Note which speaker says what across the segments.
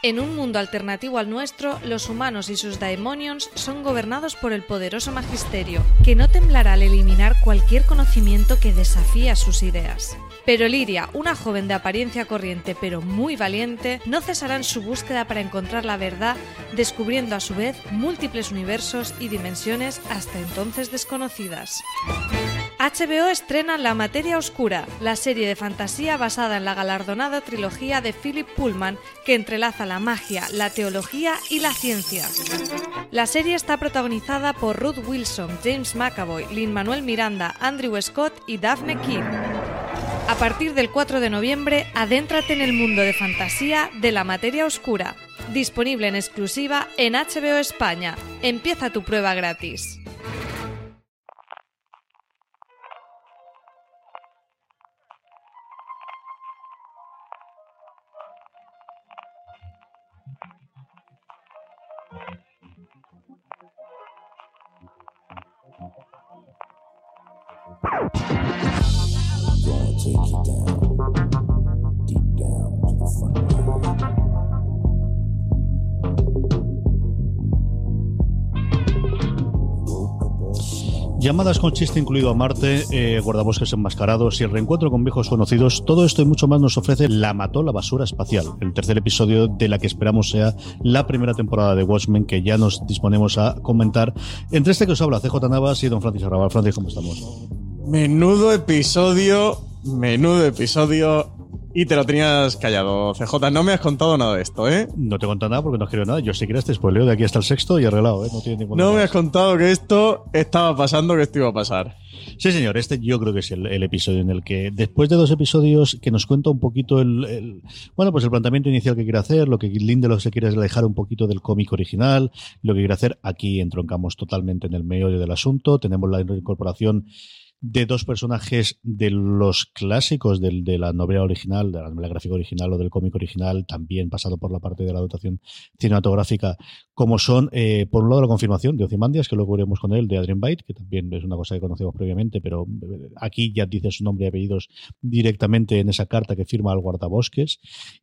Speaker 1: En un mundo alternativo al nuestro, los humanos y sus daemonions son gobernados por el poderoso magisterio, que no temblará al eliminar cualquier conocimiento que desafía sus ideas. Pero Liria, una joven de apariencia corriente pero muy valiente, no cesará en su búsqueda para encontrar la verdad, descubriendo a su vez múltiples universos y dimensiones hasta entonces desconocidas. HBO estrena La Materia Oscura, la serie de fantasía basada en la galardonada trilogía de Philip Pullman que entrelaza la magia, la teología y la ciencia. La serie está protagonizada por Ruth Wilson, James McAvoy, Lin-Manuel Miranda, Andrew Scott y Daphne King. A partir del 4 de noviembre, adéntrate en el mundo de fantasía de La Materia Oscura, disponible en exclusiva en HBO España. Empieza tu prueba gratis.
Speaker 2: Llamadas con chiste incluido a Marte, eh, guardabosques enmascarados y el reencuentro con viejos conocidos, todo esto y mucho más nos ofrece La Mató la Basura Espacial, el tercer episodio de la que esperamos sea la primera temporada de Watchmen que ya nos disponemos a comentar. Entre este que os habla CJ Navas y don Francis Arrabal. Francis, ¿cómo estamos?
Speaker 3: Menudo episodio, menudo episodio y te lo tenías callado, CJ. No me has contado nada de esto, ¿eh?
Speaker 2: No te he contado nada porque no quiero nada. Yo sí que este spoileo de aquí hasta el sexto y arreglado, ¿eh? No tiene ningún
Speaker 3: No me has contado que esto estaba pasando, que esto iba a pasar.
Speaker 2: Sí, señor. Este yo creo que es el, episodio en el que, después de dos episodios que nos cuenta un poquito el, bueno, pues el planteamiento inicial que quiere hacer, lo que Lindelof se quiere es alejar un poquito del cómic original, lo que quiere hacer, aquí entroncamos totalmente en el medio del asunto. Tenemos la incorporación de dos personajes de los clásicos de la novela original, de la novela gráfica original o del cómic original, también pasado por la parte de la dotación cinematográfica, como son, eh, por un lado, la confirmación de Ozymandias, que luego veremos con él, de Adrian Byte, que también es una cosa que conocemos previamente, pero eh, aquí ya dice su nombre y apellidos directamente en esa carta que firma al guardabosques.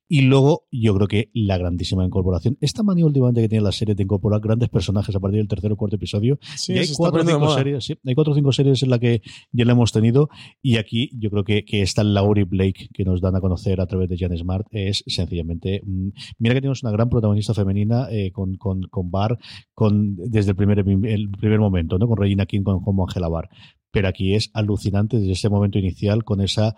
Speaker 2: Y luego, yo creo que la grandísima incorporación, esta manía últimamente que tiene la serie de incorporar grandes personajes a partir del tercer o cuarto episodio, y hay cuatro o cinco series, sí, hay cuatro o cinco series en la que ya la hemos tenido. Y aquí yo creo que, que esta Laurie Blake que nos dan a conocer a través de Jan Smart es sencillamente. Mm, mira que tenemos una gran protagonista femenina eh, con, con, con Bar con, desde el primer, el primer momento, ¿no? con Regina King con, como Angela Bar. Pero aquí es alucinante desde ese momento inicial con esa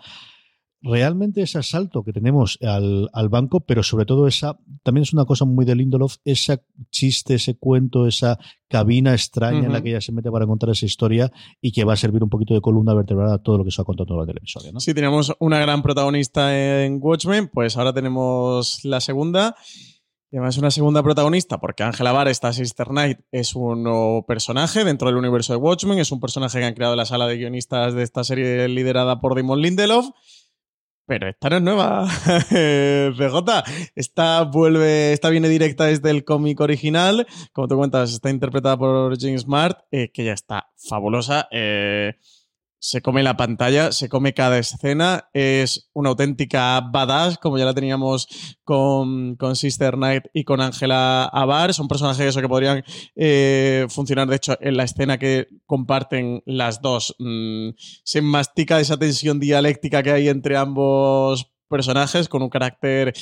Speaker 2: realmente ese asalto que tenemos al, al, banco, pero sobre todo esa, también es una cosa muy de Lindelof, ese chiste, ese cuento, esa cabina extraña en la que ella se mete para contar esa historia y que va a servir un poquito de columna vertebral a todo lo que se ha contado durante el episodio. ¿no?
Speaker 3: Sí, teníamos una gran protagonista en Watchmen, pues ahora tenemos la segunda. Y además una segunda protagonista, porque Angela Barr, esta Sister Knight, es un nuevo personaje dentro del universo de Watchmen, es un personaje que han creado la sala de guionistas de esta serie liderada por Damon Lindelof. Pero esta no es nueva, CJ. Esta vuelve, esta viene directa desde el cómic original. Como tú cuentas, está interpretada por James Smart, eh, que ya está fabulosa. Eh, se come la pantalla, se come cada escena, es una auténtica badass, como ya la teníamos con, Sister Knight y con Angela Abar. Son personajes que podrían eh, funcionar, de hecho, en la escena que comparten las dos. Mm, se mastica esa tensión dialéctica que hay entre ambos personajes con un carácter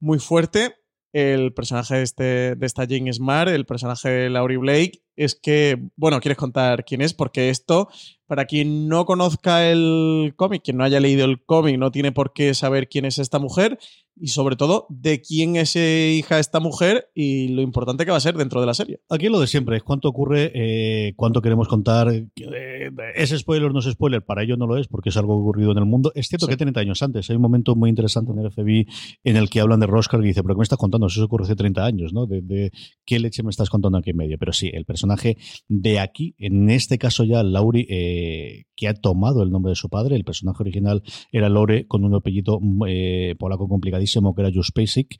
Speaker 3: muy fuerte el personaje de, este, de esta Jane Smart, el personaje de Laurie Blake, es que, bueno, ¿quieres contar quién es? Porque esto, para quien no conozca el cómic, quien no haya leído el cómic, no tiene por qué saber quién es esta mujer. Y sobre todo de quién es hija esta mujer y lo importante que va a ser dentro de la serie.
Speaker 2: Aquí lo de siempre es cuánto ocurre, eh, cuánto queremos contar. Eh, ¿Es spoiler o no es spoiler? Para ello no lo es, porque es algo ocurrido en el mundo. Es cierto que 30 años antes. Hay un momento muy interesante en el FBI en el que hablan de Roscar y dice, pero ¿qué me estás contando? Eso ocurre hace 30 años, ¿no? De, qué leche me estás contando aquí en medio. Pero sí, el personaje de aquí, en este caso ya, Lauri, eh, que ha tomado el nombre de su padre, el personaje original era Lore con un apellido polaco complicadísimo que era Just Basic.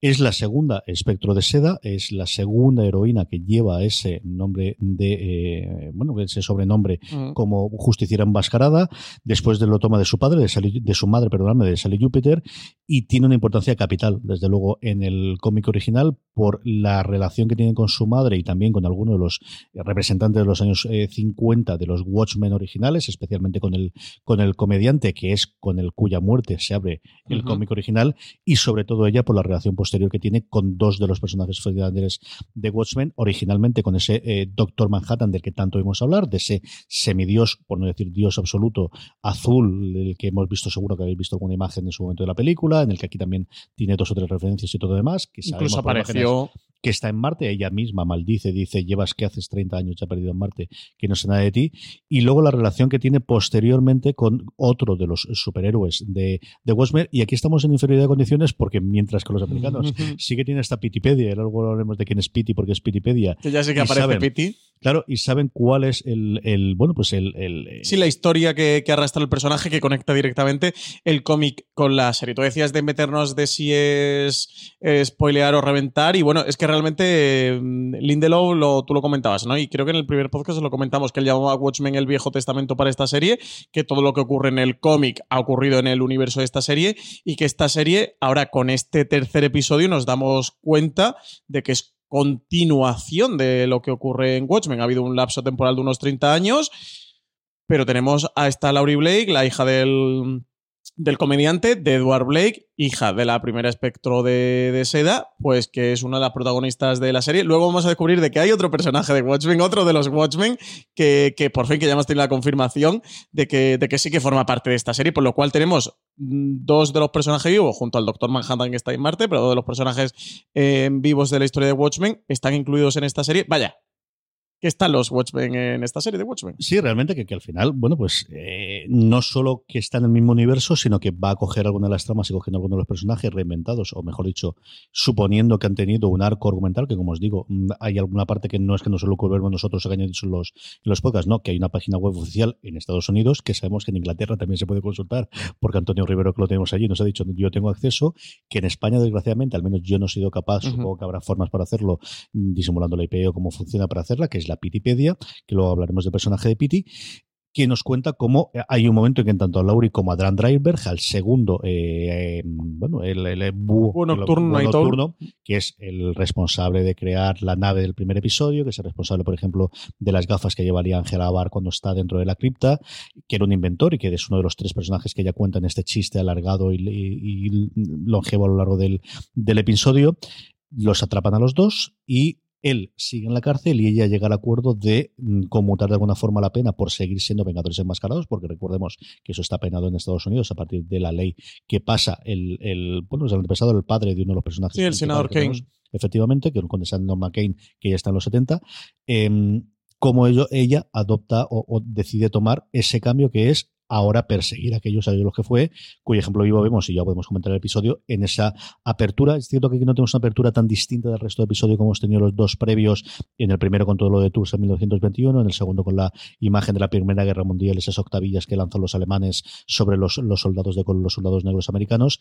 Speaker 2: Es la segunda espectro de seda, es la segunda heroína que lleva ese nombre de, eh, bueno, ese sobrenombre mm. como justiciera enmascarada, después de lo toma de su padre, de, de su madre, perdóname, de Sally Jupiter, y tiene una importancia capital, desde luego, en el cómic original por la relación que tiene con su madre y también con algunos de los representantes de los años 50 eh, de los Watchmen originales, especialmente con el, con el comediante, que es con el cuya muerte se abre el cómic original, y sobre todo ella por la relación posterior que tiene con dos de los personajes fundadores de Watchmen, originalmente con ese eh, Doctor Manhattan del que tanto hemos hablar, de ese semidios, por no decir dios absoluto, azul, del que hemos visto, seguro que habéis visto alguna imagen en su momento de la película, en el que aquí también tiene dos o tres referencias y todo demás. Que
Speaker 3: Incluso apareció
Speaker 2: que está en Marte, ella misma maldice, dice, llevas que haces 30 años ya perdido en Marte, que no sé nada de ti, y luego la relación que tiene posteriormente con otro de los superhéroes de, de Watchmen, y aquí estamos en inferioridad de condiciones porque mientras que los americanos sí que tienen esta Pitipedia, luego hablaremos de quién es Piti porque es Pitipedia.
Speaker 3: Que ya sé que aparece Piti.
Speaker 2: Claro, y saben cuál es el, bueno, pues el, el,
Speaker 3: Sí, la historia que, arrastra el personaje que conecta directamente el cómic con la serie. Tú decías de meternos de si es spoilear o reventar, y bueno, es que realmente mm, Lindelof, lo, tú lo comentabas, ¿no? Y creo que en el primer podcast lo comentamos, que él llamaba Watchmen el Viejo Testamento para esta serie, que todo lo que ocurre en el cómic ha ocurrido en el universo de esta serie, y que esta serie, ahora con este tercer episodio, nos damos cuenta de que es continuación de lo que ocurre en Watchmen. Ha habido un lapso temporal de unos 30 años, pero tenemos a esta Laurie Blake, la hija del del comediante de Edward Blake, hija de la primera espectro de, Seda, pues que es una de las protagonistas de la serie. Luego vamos a descubrir de que hay otro personaje de Watchmen, otro de los Watchmen, que, por fin que ya hemos tenido la confirmación de que, de que sí que forma parte de esta serie, por lo cual tenemos mm, dos de los personajes vivos, junto al Doctor Manhattan que está en Marte, pero dos de los personajes eh, vivos de la historia de Watchmen están incluidos en esta serie. Vaya, que están los Watchmen en esta serie de Watchmen.
Speaker 2: Sí, realmente que, que al final, bueno, pues eh, no solo que está en el mismo universo, sino que va a coger alguna de las tramas y cogiendo algunos de los personajes reinventados, o mejor dicho, suponiendo que han tenido un arco argumental, que como os digo, mm, hay alguna parte que no es que nos lo ocurramos nosotros que dicho en los, los podcasts, no, que hay una página web oficial en Estados Unidos, que sabemos que en Inglaterra también se puede consultar, porque Antonio Rivero, que lo tenemos allí, nos ha dicho, yo tengo acceso, que en España, desgraciadamente, al menos yo no he sido capaz, supongo que habrá formas para hacerlo, mm, disimulando la IP o cómo funciona para hacerla, que es la Pitipedia, que luego hablaremos del personaje de Piti, que nos cuenta cómo eh, hay un momento en que tanto a Laurie como a Dan Driver, al segundo, eh, eh, bueno, el, el, búho,
Speaker 3: nocturno,
Speaker 2: que es el responsable de crear la nave del primer episodio, que es el responsable, por ejemplo, de las gafas que llevaría Angela Bar cuando está dentro de la cripta, que era un inventor y que es uno de los tres personajes que ella cuenta en este chiste alargado y, y longevo a lo largo del, del episodio. Los atrapan a los dos y él sigue en la cárcel y ella llega al acuerdo de mm, conmutar de alguna forma la pena por seguir siendo vengadores enmascarados, porque recordemos que eso está penado en Estados Unidos a partir de la ley que pasa el, el bueno, el antepasado, el padre de uno de los personajes.
Speaker 3: Sí, el senador Kane.
Speaker 2: efectivamente, que es con Sandor McCain, que ya está en los 70. Eh, em, como ello, ella adopta o, decide tomar ese cambio que es ahora perseguir a aquellos a los que fue, cuyo ejemplo vivo vemos, y ya podemos comentar el episodio, en esa apertura. Es cierto que aquí no tenemos una apertura tan distinta del resto del episodio como hemos tenido los dos previos, en el primero con todo lo de Tours en 1921, en el segundo con la imagen de la Primera Guerra Mundial, esas octavillas que lanzan los alemanes sobre los soldados de los soldados negros americanos.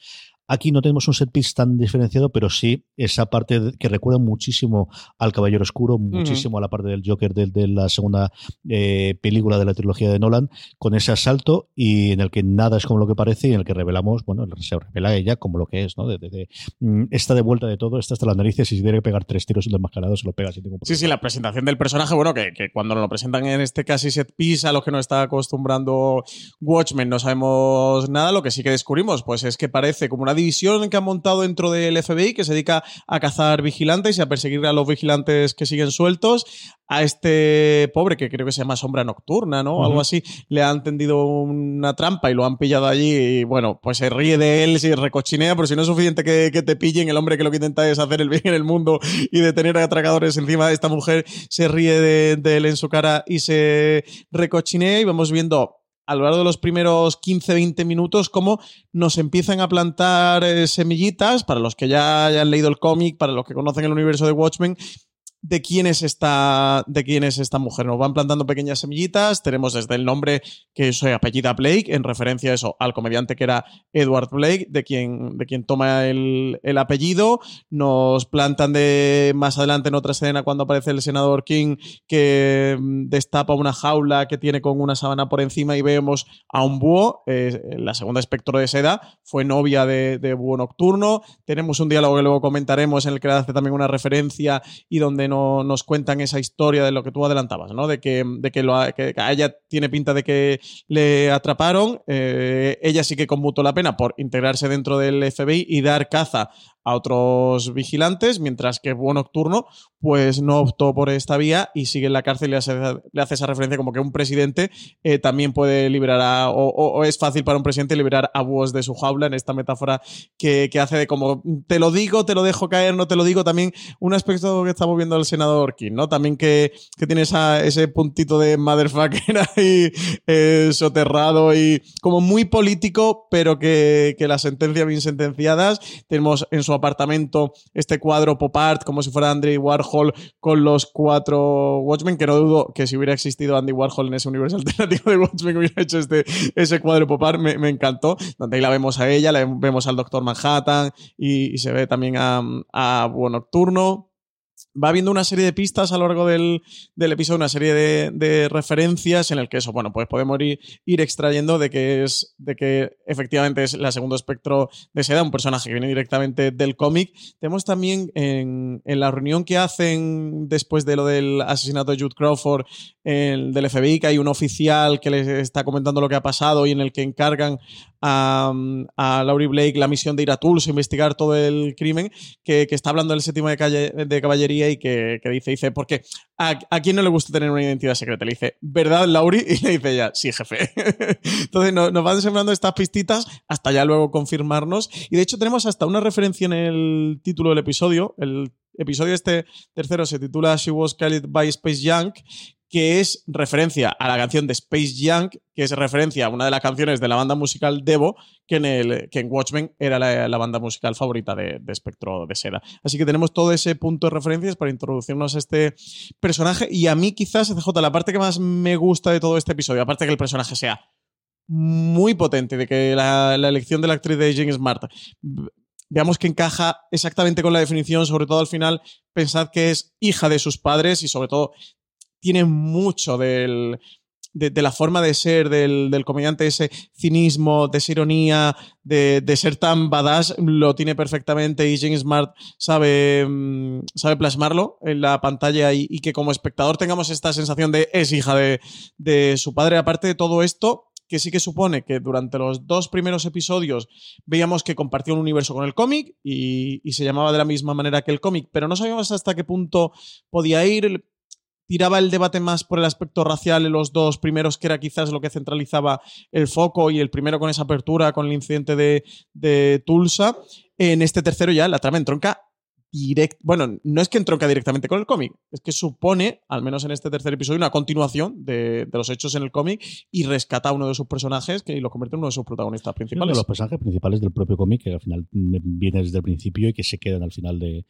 Speaker 2: Aquí no tenemos un set piece tan diferenciado, pero sí esa parte que recuerda muchísimo al Caballero Oscuro, muchísimo a la parte del Joker de, de la segunda eh, película de la trilogía de Nolan, con ese asalto y en el que nada es como lo que parece y en el que revelamos, bueno, se revela ella como lo que es, ¿no? De, mm, está de vuelta de todo, está hasta las narices y si tiene que pegar tres tiros desmascarado se lo pega sin ningún
Speaker 3: problema. Sí, sí, la presentación del personaje, bueno, que, que cuando nos lo presentan en este casi set piece a lo que nos está acostumbrando Watchmen no sabemos nada, lo que sí que descubrimos pues es que parece como una división que han montado dentro del FBI que se dedica a cazar vigilantes y a perseguir a los vigilantes que siguen sueltos. A este pobre, que creo que se llama Sombra Nocturna, ¿no? Algo así, le han tendido una trampa y lo han pillado allí y bueno, pues se ríe de él, se recochinea, pero si no es suficiente que, te pillen, el hombre que lo que intenta es hacer el bien en el mundo y de tener atracadores encima, esta mujer se ríe de, de él en su cara y se recochinea y vamos viendo a lo largo de los primeros 15-20 minutos cómo nos empiezan a plantar eh, semillitas, para los que ya hayan leído el cómic, para los que conocen el universo de Watchmen, de quién es esta, de quién es esta mujer. Nos van plantando pequeñas semillitas. Tenemos desde el nombre que soy apellida Blake, en referencia a eso, al comediante que era Edward Blake, de quien, de toma el, apellido. Nos plantan de más adelante en otra escena cuando aparece el senador King que mm, destapa una jaula que tiene con una sábana por encima y vemos a un búho. la segunda espectro de seda fue novia de, de búho nocturno. Tenemos un diálogo que luego comentaremos en el que hace también una referencia y donde nos cuentan esa historia de lo que tú adelantabas, ¿no? De que, de que, lo, que a ella tiene pinta de que le atraparon, eh, ella sí que conmutó la pena por integrarse dentro del FBI y dar caza a otros vigilantes, mientras que Búho Nocturno pues no optó por esta vía y sigue en la cárcel y le hace, esa referencia como que un presidente eh, también puede liberar a, o, es fácil para un presidente liberar a búhos de su jaula en esta metáfora que, hace de como te lo digo, te lo dejo caer, no te lo digo, también un aspecto que estamos viendo el senador King, ¿no? También que, tiene ese puntito de motherfucker ahí eh, soterrado y como muy político, pero que, que las sentencias bien sentenciadas tenemos en su apartamento este cuadro pop art como si fuera Andy Warhol con los cuatro Watchmen, que no dudo que si hubiera existido Andy Warhol en ese universo alternativo de Watchmen hubiera hecho este, ese cuadro pop art, me, encantó, donde ahí la vemos a ella, la vemos al Doctor Manhattan y, se ve también a, a Nocturno va viendo una serie de pistas a lo largo del, episodio, una serie de, referencias en el que eso, bueno, pues podemos ir, ir, extrayendo de que es, de que efectivamente es la segundo espectro de Seda, un personaje que viene directamente del cómic. Tenemos también en, la reunión que hacen después de lo del asesinato de Jude Crawford el, del FBI, que hay un oficial que les está comentando lo que ha pasado y en el que encargan a, a Laurie Blake la misión de ir a Tulsa investigar todo el crimen, que, está hablando del séptimo de, caballería y que, dice, dice, porque a, a, quién no le gusta tener una identidad secreta? Le dice, ¿verdad, Laurie? Y le dice ella, sí, jefe. Entonces nos, nos van sembrando estas pistitas hasta ya luego confirmarnos. Y de hecho tenemos hasta una referencia en el título del episodio. El episodio este tercero se titula She Was Killed by Space Junk, que es referencia a la canción de Space Junk, que es referencia a una de las canciones de la banda musical Devo, que en, el, que en Watchmen era la, banda musical favorita de, de, Espectro de Seda. Así que tenemos todo ese punto de referencias para introducirnos a este personaje. Y a mí quizás, CJ, la parte que más me gusta de todo este episodio, aparte de que el personaje sea muy potente, de que la, la elección de la actriz de Jane Smart veamos que encaja exactamente con la definición, sobre todo al final, pensad que es hija de sus padres y sobre todo tiene mucho de, la forma de ser del, comediante, ese cinismo, de esa ironía, de, ser tan badass, lo tiene perfectamente y James Smart sabe, mm, sabe plasmarlo en la pantalla y, que como espectador tengamos esta sensación de es hija de, de su padre. Aparte de todo esto, que sí que supone que durante los dos primeros episodios veíamos que compartía un universo con el cómic y, y, se llamaba de la misma manera que el cómic, pero no sabíamos hasta qué punto podía ir tiraba el debate más por el aspecto racial en los dos primeros, que era quizás lo que centralizaba el foco, y el primero con esa apertura, con el incidente de, Tulsa. En este tercero ya la trama entronca bueno, no es que entronca directamente con el cómic, es que supone, al menos en este tercer episodio, una continuación de, los hechos en el cómic y rescata a uno de sus personajes que, y lo convierte en uno de sus protagonistas principales. uno
Speaker 2: de los personajes principales del propio cómic, que al final viene desde el principio y que se quedan al final de,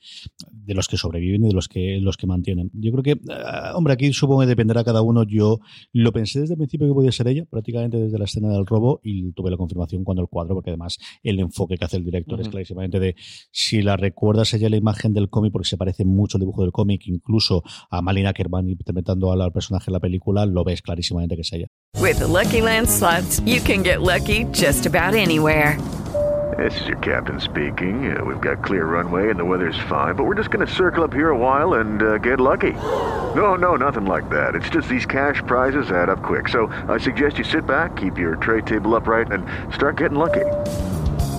Speaker 2: los que sobreviven y de los que, los que mantienen. Yo creo que, ah, hombre, aquí supongo que dependerá cada uno. Yo lo pensé desde el principio que podía ser ella, prácticamente desde la escena del robo, y tuve la confirmación cuando el cuadro, porque además el enfoque que hace el director es clarísimamente de si la recuerdas ella la imagen del cómic porque se parece mucho al dibujo del cómic, incluso a Malin Ackerman interpretando al, personaje de la película, lo ves clarísimamente que es ella.
Speaker 4: With the Lucky Land slots, you can get lucky just about anywhere.
Speaker 5: This is your captain speaking. Uh, we've got clear runway and the weather's fine, but we're just going to circle up here a while and uh, get lucky. No, no, nothing like that. It's just these cash prizes add up quick. So I suggest you sit back, keep your tray table upright, and start getting lucky.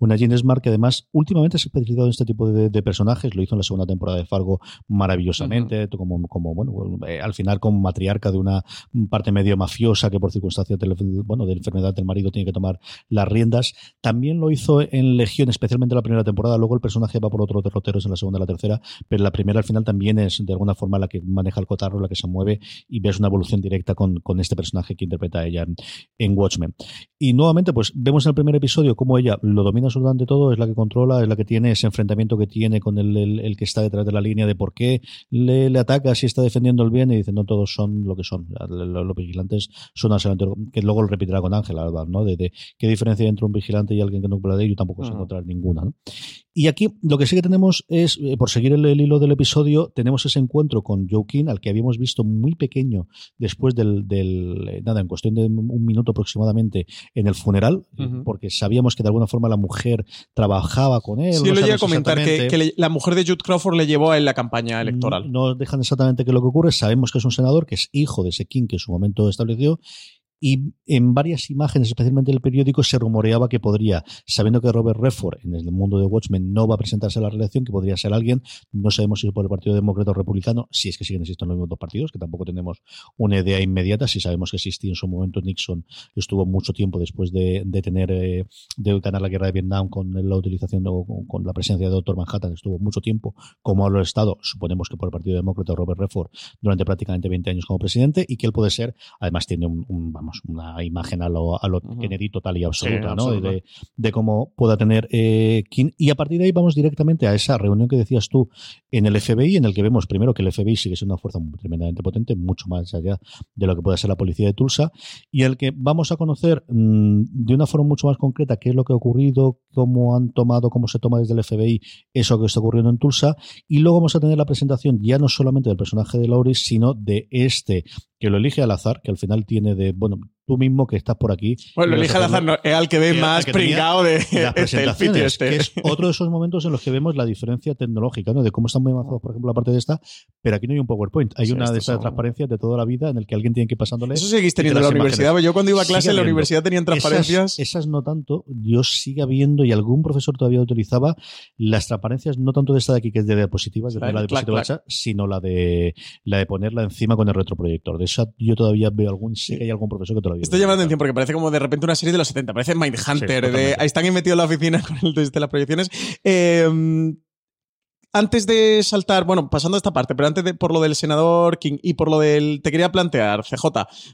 Speaker 2: Una Jean Smart que además últimamente se ha especializado en este tipo de, personajes, lo hizo en la segunda temporada de Fargo maravillosamente, como, como, bueno, eh, al final como matriarca de una parte medio mafiosa que por circunstancias de, bueno, de enfermedad del marido tiene que tomar las riendas. También lo hizo en Legión, especialmente en la primera temporada, luego el personaje va por otros derroteros en la segunda y la tercera, pero la primera al final también es de alguna forma la que maneja el cotarro, la que se mueve y ves una evolución directa con, con este personaje que interpreta ella en, en Watchmen. Y nuevamente, pues vemos en el primer episodio cómo ella lo domina absolutamente todo, es la que controla, es la que tiene ese enfrentamiento que tiene con el, el, que está detrás de la línea de por qué le, le, ataca si está defendiendo el bien y dice no todos son lo que son. Los, vigilantes son que luego lo repetirá con ¿verdad? ¿no? De, qué diferencia hay entre un vigilante y alguien que no puede de ello tampoco se encontrar ninguna. ¿no? Y aquí lo que sí que tenemos es, eh, por seguir el, hilo del episodio, tenemos ese encuentro con Joe King, al que habíamos visto muy pequeño después del, del eh, nada, en cuestión de un minuto aproximadamente en el funeral, porque sabíamos que de alguna forma la mujer trabajaba con él.
Speaker 3: Sí,
Speaker 2: no
Speaker 3: lo iba a comentar, que, la mujer de Jude Crawford le llevó a él la campaña electoral.
Speaker 2: No, no dejan exactamente qué es lo que ocurre, sabemos que es un senador, que es hijo de ese King que en su momento estableció, y en varias imágenes, especialmente el periódico, se rumoreaba que podría, sabiendo que Robert Redford en el mundo de Watchmen no va a presentarse a la reelección, que podría ser alguien, no sabemos si es por el Partido Demócrata o Republicano, si es que siguen existiendo los mismos dos partidos, que tampoco tenemos una idea inmediata, si sabemos que existía en su momento Nixon, estuvo mucho tiempo después de, tener, eh, de ganar la guerra de Vietnam con la utilización con, la presencia de Doctor Manhattan, estuvo mucho tiempo como lo Estado, suponemos que por el Partido Demócrata Robert Redford durante prácticamente 20 años como presidente, y que él puede ser, además tiene un una imagen a lo, a lo Kennedy total y absoluta, ¿no? De, de, cómo pueda tener eh, Y a partir de ahí vamos directamente a esa reunión que decías tú en el FBI, en el que vemos primero que el FBI sigue siendo una fuerza tremendamente potente, mucho más allá de lo que puede ser la policía de Tulsa, y el que vamos a conocer mm, de una forma mucho más concreta qué es lo que ha ocurrido, cómo han tomado, cómo se toma desde el FBI eso que está ocurriendo en Tulsa, y luego vamos a tener la presentación ya no solamente del personaje de Lauris, sino de este que lo elige al azar, que al final tiene de, bueno, tú mismo que estás por aquí.
Speaker 3: Bueno, lo elige al azar, no, es al que ve más pringado de
Speaker 2: las presentaciones, este. que es otro de esos momentos en los que vemos la diferencia tecnológica, ¿no? De cómo están muy avanzados, por ejemplo, la parte de esta, pero aquí no hay un PowerPoint, hay una de esas transparencias de toda la vida en el que alguien tiene que ir pasándole.
Speaker 3: Eso seguís teniendo en la universidad. Yo cuando iba a clase en la universidad tenían transparencias.
Speaker 2: Esas, no tanto, yo sigue habiendo y algún profesor todavía utilizaba las transparencias, no tanto de esta de aquí que es de diapositivas, de la diapositiva sino la de la de ponerla encima con el retroproyector. De esa yo todavía veo algún, sí que hay algún profesor que todavía.
Speaker 3: Estoy llamando atención porque parece como de repente una serie de los 70, parece Mindhunter, de, ahí están metidos en la oficina con el de las proyecciones. Eh, antes de saltar, bueno, pasando a esta parte, pero antes de por lo del senador King y por lo del. Te quería plantear, CJ,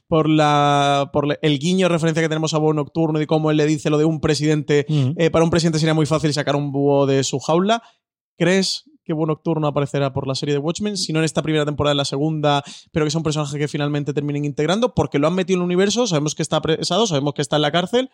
Speaker 3: por la por el guiño referencia que tenemos a Búho Nocturno y cómo él le dice lo de un presidente. Eh, para un presidente sería muy fácil sacar un búho de su jaula. ¿Crees que Nocturno aparecerá por la serie de Watchmen, si no en esta primera temporada, en la segunda, pero que sea un personaje que finalmente terminen integrando, porque lo han metido en el universo, sabemos que está apresado, sabemos que está en la cárcel.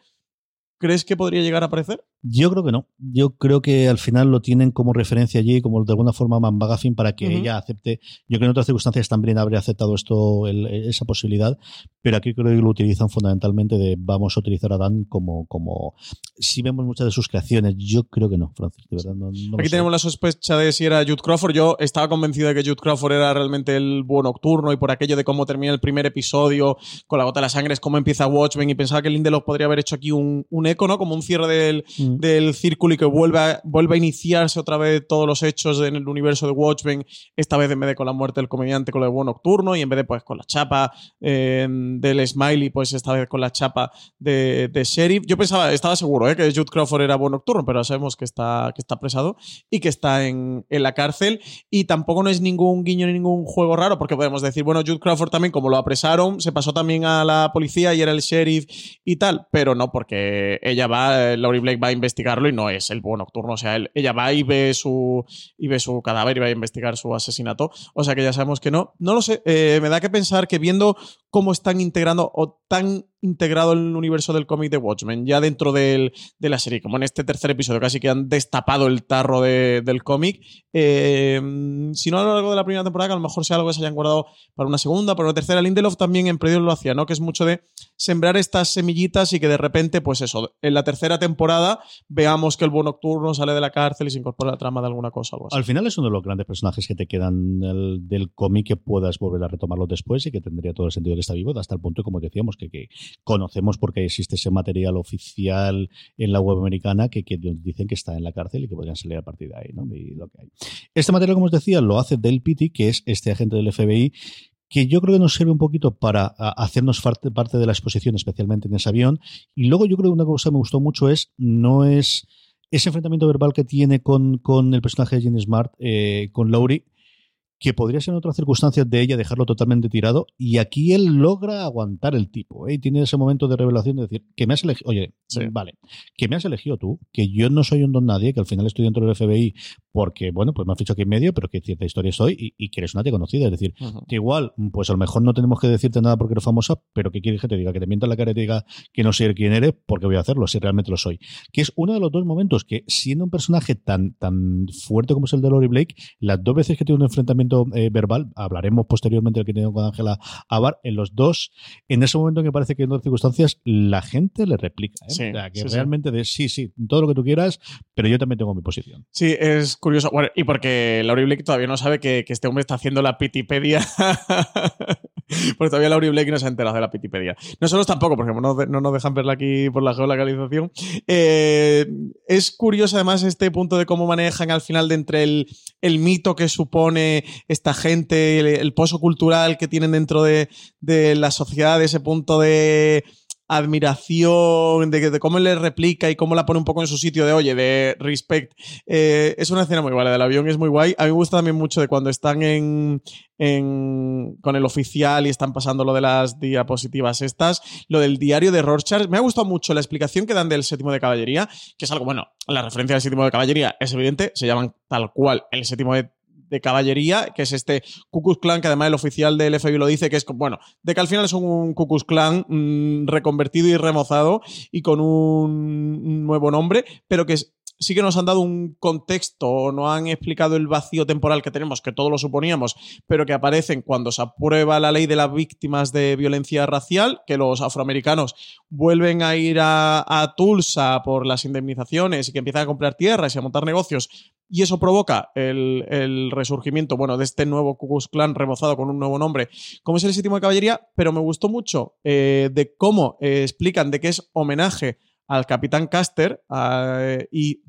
Speaker 3: ¿Crees que podría llegar a aparecer?
Speaker 2: Yo creo que no. Yo creo que al final lo tienen como referencia allí, como de alguna forma Bagafin para que ella acepte. Yo creo que en otras circunstancias también habría aceptado esto, esa posibilidad, pero aquí creo que lo utilizan fundamentalmente de vamos a utilizar a Dan como, como si vemos muchas de sus creaciones. Yo creo que no, Francis, de verdad. No,
Speaker 3: aquí tenemos la sospecha de si era Jude Crawford. Yo estaba convencido de que Jude Crawford era realmente el buen nocturno y por aquello de cómo termina el primer episodio con la gota de la sangre, es cómo empieza Watchmen y pensaba que Lindelof podría haber hecho aquí un, un eco, ¿no? Como un cierre del, mm. del círculo y que vuelva, a iniciarse otra vez todos los hechos en el universo de Watchmen, esta vez en vez de con la muerte del comediante, con el buen nocturno y en vez de pues con la chapa del Smiley, pues esta vez con la chapa de, de Sheriff. Yo pensaba, estaba seguro ¿eh? que Jude Crawford era buen nocturno, pero sabemos que está, que está apresado y que está en, en la cárcel y tampoco no es ningún guiño ni ningún juego raro porque podemos decir, bueno, Jude Crawford también como lo apresaron, se pasó también a la policía y era el sheriff y tal, pero no porque ella va, Laurie Blake va a investigarlo y no es el buen nocturno. O sea, ella va y ve su y ve su cadáver y va a investigar su asesinato. O sea que ya sabemos que no. No lo sé. Eh, me da que pensar que viendo cómo están integrando o tan integrado el universo del cómic de Watchmen, ya dentro de la serie, como en este tercer episodio, casi que han destapado el tarro del cómic. Eh, si no a lo largo de la primera temporada, que a lo mejor sea algo que se hayan guardado para una segunda, para una tercera. Lindelof también en Predio lo hacía, ¿no? Que es mucho de sembrar estas semillitas y que de repente, pues eso, en la tercera temporada veamos que el buen nocturno sale de la cárcel y se incorpora a la trama de alguna cosa.
Speaker 2: Al final es uno de los grandes personajes que te quedan del, cómic que puedas volver a retomarlo después y que tendría todo el sentido que está vivo, hasta el punto, como decíamos, que, que conocemos porque existe ese material oficial en la web americana que, que dicen que está en la cárcel y que podrían salir a partir de ahí, ¿no? Y lo que hay. Este material, como os decía, lo hace Del Pitti, que es este agente del FBI que yo creo que nos sirve un poquito para hacernos parte, de la exposición, especialmente en ese avión. Y luego yo creo que una cosa que me gustó mucho es, no es ese enfrentamiento verbal que tiene con, con el personaje de Jenny Smart, eh, con Laurie, que podría ser en otras circunstancias de ella dejarlo totalmente tirado, y aquí él logra aguantar el tipo, ¿eh? y tiene ese momento de revelación de decir, que me has elegido, oye, vale, que me has elegido tú, que yo no soy un don nadie, que al final estoy dentro del FBI porque, bueno, pues me has fichado aquí en medio, pero que cierta historia soy y, y que eres una tía conocida, es decir, que igual, pues a lo mejor no tenemos que decirte nada porque eres famosa, pero que quieres que te diga, que te mienta la cara y te diga que no sé quién eres, porque voy a hacerlo, si realmente lo soy. Que es uno de los dos momentos que, siendo un personaje tan, tan fuerte como es el de Lori Blake, las dos veces que tiene un enfrentamiento eh, verbal, hablaremos posteriormente del que tiene con Ángela Abar, en los dos, en ese momento en que parece que en otras circunstancias la gente le replica. ¿eh?
Speaker 3: Sí,
Speaker 2: o sea, que
Speaker 3: sí, sí.
Speaker 2: realmente de sí, sí, todo lo que tú quieras, pero yo también tengo mi posición.
Speaker 3: Sí, es curioso. Y porque Laurie Blake todavía no sabe que, este hombre está haciendo la Pitipedia. porque todavía Laurie Blake no se ha enterado de la Pitipedia. Nosotros tampoco, porque no, no nos dejan verla aquí por la geolocalización. Eh, es curioso además este punto de cómo manejan al final de entre el, mito que supone esta gente, el, el pozo cultural que tienen dentro de, de la sociedad, ese punto de admiración, de, de, cómo le replica y cómo la pone un poco en su sitio de, oye, de respect. Eh, es una escena muy la del avión es muy guay. A mí me gusta también mucho de cuando están en, en, con el oficial y están pasando lo de las diapositivas estas, lo del diario de Rorschach. Me ha gustado mucho la explicación que dan del séptimo de caballería, que es algo, bueno, la referencia del séptimo de caballería es evidente, se llaman tal cual el séptimo de de caballería, que es este Ku Klux Klan, que además el oficial del FBI lo dice, que es, bueno, de que al final es un Ku Klux Klan mmm, reconvertido y remozado y con un nuevo nombre, pero que es, sí que nos han dado un contexto, no han explicado el vacío temporal que tenemos, que todos lo suponíamos, pero que aparecen cuando se aprueba la ley de las víctimas de violencia racial, que los afroamericanos vuelven a ir a, Tulsa por las indemnizaciones y que empiezan a comprar tierras y a montar negocios y eso provoca el, resurgimiento, bueno, de este nuevo Ku Klux Klan remozado con un nuevo nombre, como es el séptimo de caballería, pero me gustó mucho eh, de cómo eh, explican de que es homenaje al capitán Caster eh, y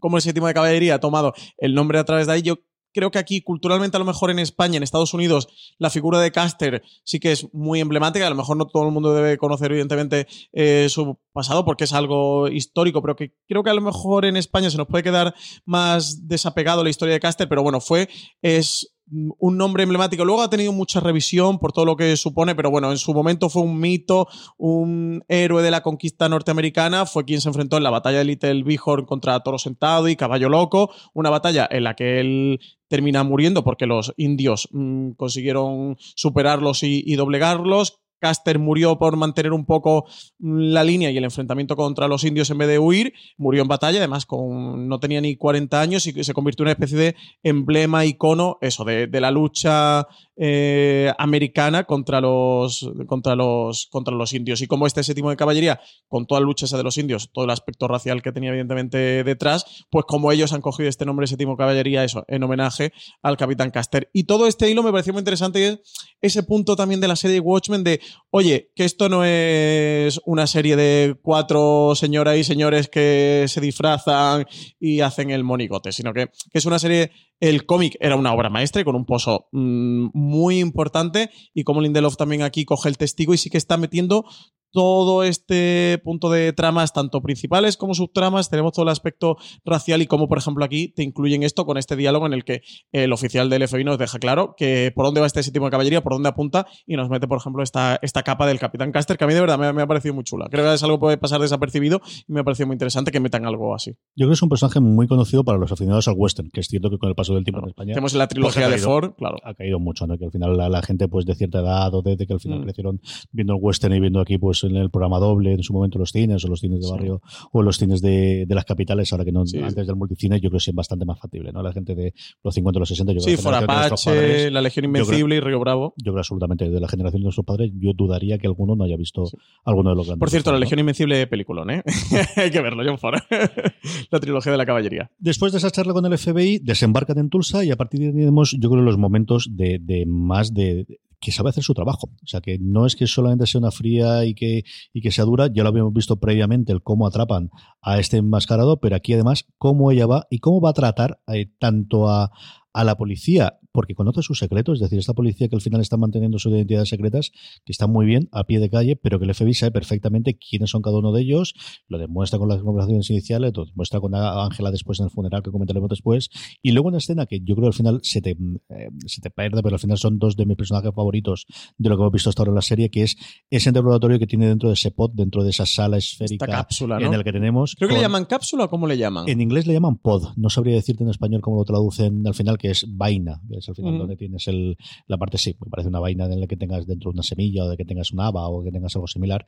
Speaker 3: cómo el séptimo de caballería ha tomado el nombre a través de ahí. Yo creo que aquí, culturalmente, a lo mejor en España, en Estados Unidos, la figura de Caster sí que es muy emblemática. A lo mejor no todo el mundo debe conocer, evidentemente, eh, su pasado porque es algo histórico, pero que creo que a lo mejor en España se nos puede quedar más desapegado la historia de Caster, pero bueno, fue, es un nombre emblemático. Luego ha tenido mucha revisión por todo lo que supone, pero bueno, en su momento fue un mito, un héroe de la conquista norteamericana, fue quien se enfrentó en la batalla de Little Bighorn contra Toro Sentado y Caballo Loco, una batalla en la que él termina muriendo porque los indios mmm, consiguieron superarlos y doblegarlos. Caster murió por mantener un poco la línea y el enfrentamiento contra los indios en vez de huir. Murió en batalla, además con, no tenía ni 40 años y se convirtió en una especie de emblema, icono, eso, de, de la lucha eh, americana contra los, contra, los, contra los indios. Y como este séptimo de caballería, con toda la lucha esa de los indios, todo el aspecto racial que tenía evidentemente detrás, pues como ellos han cogido este nombre séptimo de caballería, eso, en homenaje al capitán Caster. Y todo este hilo me pareció muy interesante ese punto también de la serie Watchmen de oye, que esto no es una serie de cuatro señoras y señores que se disfrazan y hacen el monigote, sino que, que es una serie el cómic era una obra maestra y con un pozo mmm, muy importante. Y como Lindelof también aquí coge el testigo y sí que está metiendo todo este punto de tramas, tanto principales como subtramas, tenemos todo el aspecto racial y como, por ejemplo, aquí te incluyen esto con este diálogo en el que el oficial del FBI nos deja claro que por dónde va este séptimo de caballería, por dónde apunta y nos mete, por ejemplo, esta, esta capa del Capitán Caster, que a mí de verdad me, me, ha parecido muy chula. Creo que es algo que puede pasar desapercibido y me ha parecido muy interesante que metan algo así.
Speaker 2: Yo creo que es un personaje muy conocido para los aficionados al western, que es cierto que con el paso del tiempo en España...
Speaker 3: Tenemos la trilogía
Speaker 2: pues
Speaker 3: de Ford, claro.
Speaker 2: Ha caído mucho, ¿no? Que al final la, la, gente pues de cierta edad o desde que al final mm. crecieron viendo el western y viendo aquí pues en el programa doble en su momento los cines o los cines de barrio sí. o los cines de, de, las capitales, ahora que no sí. antes del multicine, yo creo que es bastante más factible, ¿no? La gente de los 50 o los 60, yo
Speaker 3: sí,
Speaker 2: creo
Speaker 3: For Apache, padres, La Legión Invencible
Speaker 2: creo,
Speaker 3: y Río Bravo.
Speaker 2: Yo creo absolutamente, de la generación de nuestros padres, yo dudaría que alguno no haya visto sí. alguno de los grandes.
Speaker 3: Por cierto, La Legión Invencible peliculón, ¿eh? Hay que verlo, John Ford. la trilogía de la caballería.
Speaker 2: Después de esa charla con el FBI, desembarcan en Tulsa y a partir de ahí tenemos, yo creo, los momentos de, de más de, que sabe hacer su trabajo. O sea, que no es que solamente sea una fría y que, y que sea dura, ya lo habíamos visto previamente, el cómo atrapan a este enmascarado, pero aquí además cómo ella va y cómo va a tratar eh, tanto a, a la policía porque conoce sus secretos, es decir, esta policía que al final está manteniendo sus identidades secretas, que está muy bien a pie de calle, pero que el FBI sabe perfectamente quiénes son cada uno de ellos, lo demuestra con las conversaciones iniciales, lo demuestra con Ángela después en el funeral que comentaremos después, y luego una escena que yo creo al final se te, eh, se te pierde, pero al final son dos de mis personajes favoritos de lo que hemos visto hasta ahora en la serie, que es ese interrogatorio que tiene dentro de ese pod, dentro de esa sala esférica
Speaker 3: cápsula, ¿no?
Speaker 2: en el que tenemos.
Speaker 3: Creo que
Speaker 2: con-
Speaker 3: le llaman cápsula o cómo le llaman.
Speaker 2: en inglés le llaman pod, no sabría decirte en español cómo lo traducen al final, que es vaina, es al final
Speaker 3: Mm.
Speaker 2: donde tienes el, la parte, sí, me parece una vaina en la que tengas dentro una semilla o de que tengas un haba o que tengas algo similar.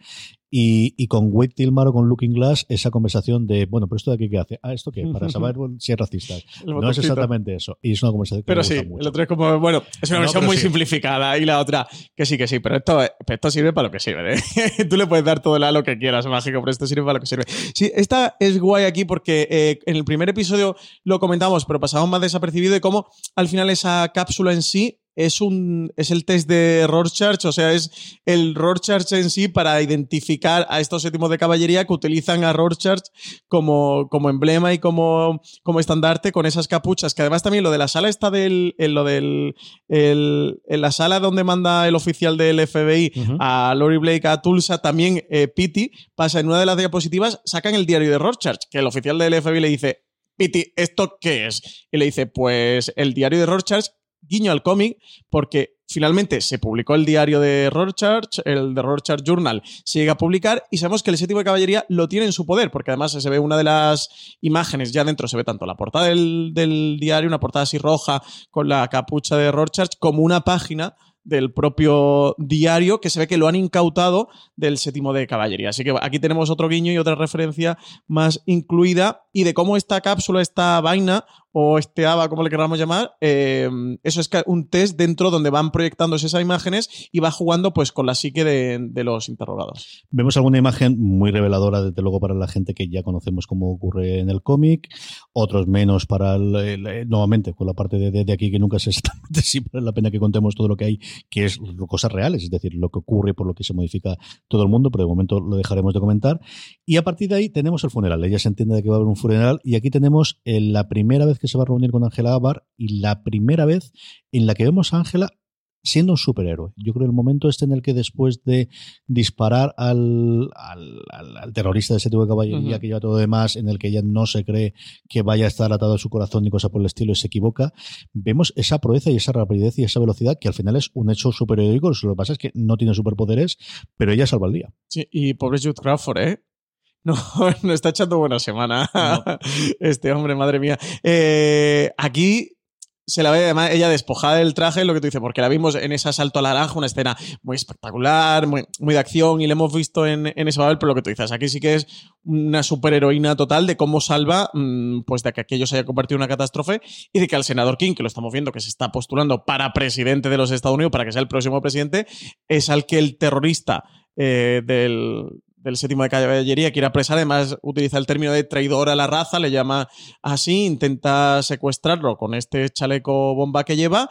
Speaker 2: Y, y con Wade Tilmar o con Looking Glass, esa conversación de, bueno, pero esto de aquí qué hace, ah, esto qué, para saber si es racista. No es exactamente eso. Y es una conversación que
Speaker 3: Pero
Speaker 2: me
Speaker 3: sí,
Speaker 2: gusta mucho.
Speaker 3: el otro es como, bueno, es una
Speaker 2: No,
Speaker 3: versión muy
Speaker 2: sí.
Speaker 3: simplificada y la otra, que sí, que sí, pero esto, esto sirve para lo que sirve. ¿eh? Tú le puedes dar todo el halo que quieras, mágico, pero esto sirve para lo que sirve. Sí, esta es guay aquí porque eh, en el primer episodio lo comentamos, pero pasamos más desapercibido de cómo al final esa cápsula en sí es un es el test de Rorschach, o sea, es el Rorschach en sí para identificar a estos séptimos de caballería que utilizan a Rorschach como, como emblema y como, como estandarte con esas capuchas, que además también lo de la sala está del, en lo del, el- en la sala donde manda el oficial del FBI a Lori Blake a Tulsa, también eh, Pity pasa en una de las diapositivas, sacan el diario de Rorschach, que el oficial del FBI le dice, Pity, ¿esto qué es? Y le dice, pues el diario de Rorschach, guiño al cómic, porque finalmente se publicó el diario de Rorschach, el de Rorschach Journal se llega a publicar y sabemos que el séptimo de caballería lo tiene en su poder, porque además se ve una de las imágenes, ya dentro se ve tanto la portada del, del diario, una portada así roja con la capucha de Rorschach, como una página del propio diario que se ve que lo han incautado del séptimo de caballería. Así que aquí tenemos otro guiño y otra referencia más incluida y de cómo esta cápsula, esta vaina o este ABA, como le queramos llamar, eh, eso es un test dentro donde van proyectándose esas imágenes y va jugando pues con la psique de, los interrogados.
Speaker 2: Vemos alguna imagen muy reveladora, desde luego, para la gente que ya conocemos cómo ocurre en el cómic, otros menos para, el, eh, nuevamente, con la parte de, de- aquí que nunca es exactamente sí vale la pena que contemos todo lo que hay, que es cosas reales, es decir, lo que ocurre por lo que se modifica todo el mundo, pero de momento lo dejaremos de comentar. Y a partir de ahí tenemos el funeral. Ella se entiende de que va a haber un funeral y aquí tenemos eh, la primera vez que se va a reunir con Ángela Abar y la primera vez en la que vemos a Ángela siendo un superhéroe. Yo creo el momento este en el que después de disparar al, al, al- al terrorista de ese tipo de caballería que lleva todo demás, en el que ella no se cree que vaya a estar atado a su corazón ni cosa por el estilo y se equivoca, vemos esa proeza y esa rapidez y esa velocidad que al final es un hecho superheroico. Lo que pasa es que no tiene superpoderes, pero ella salva el día.
Speaker 3: Sí, y pobre Jude Crawford, ¿eh? No, no está echando buena semana. Este hombre, madre mía. Eh, aquí se la ve además ella despojada del traje, lo que tú dices, porque la vimos en ese asalto a la naranja, una escena muy espectacular, muy, muy de acción, y la hemos visto en, en ese papel, pero lo que tú dices, aquí sí que es una superheroína total de cómo salva, mm, pues de que aquello se haya convertido en una catástrofe y de que al senador King, que lo estamos viendo, que se está postulando para presidente de los Estados Unidos, para que sea el próximo presidente, es al que el terrorista eh, del, del séptimo de caballería quiere apresar, además utiliza el término de traidor a la raza, le llama así, intenta secuestrarlo con este chaleco bomba que lleva,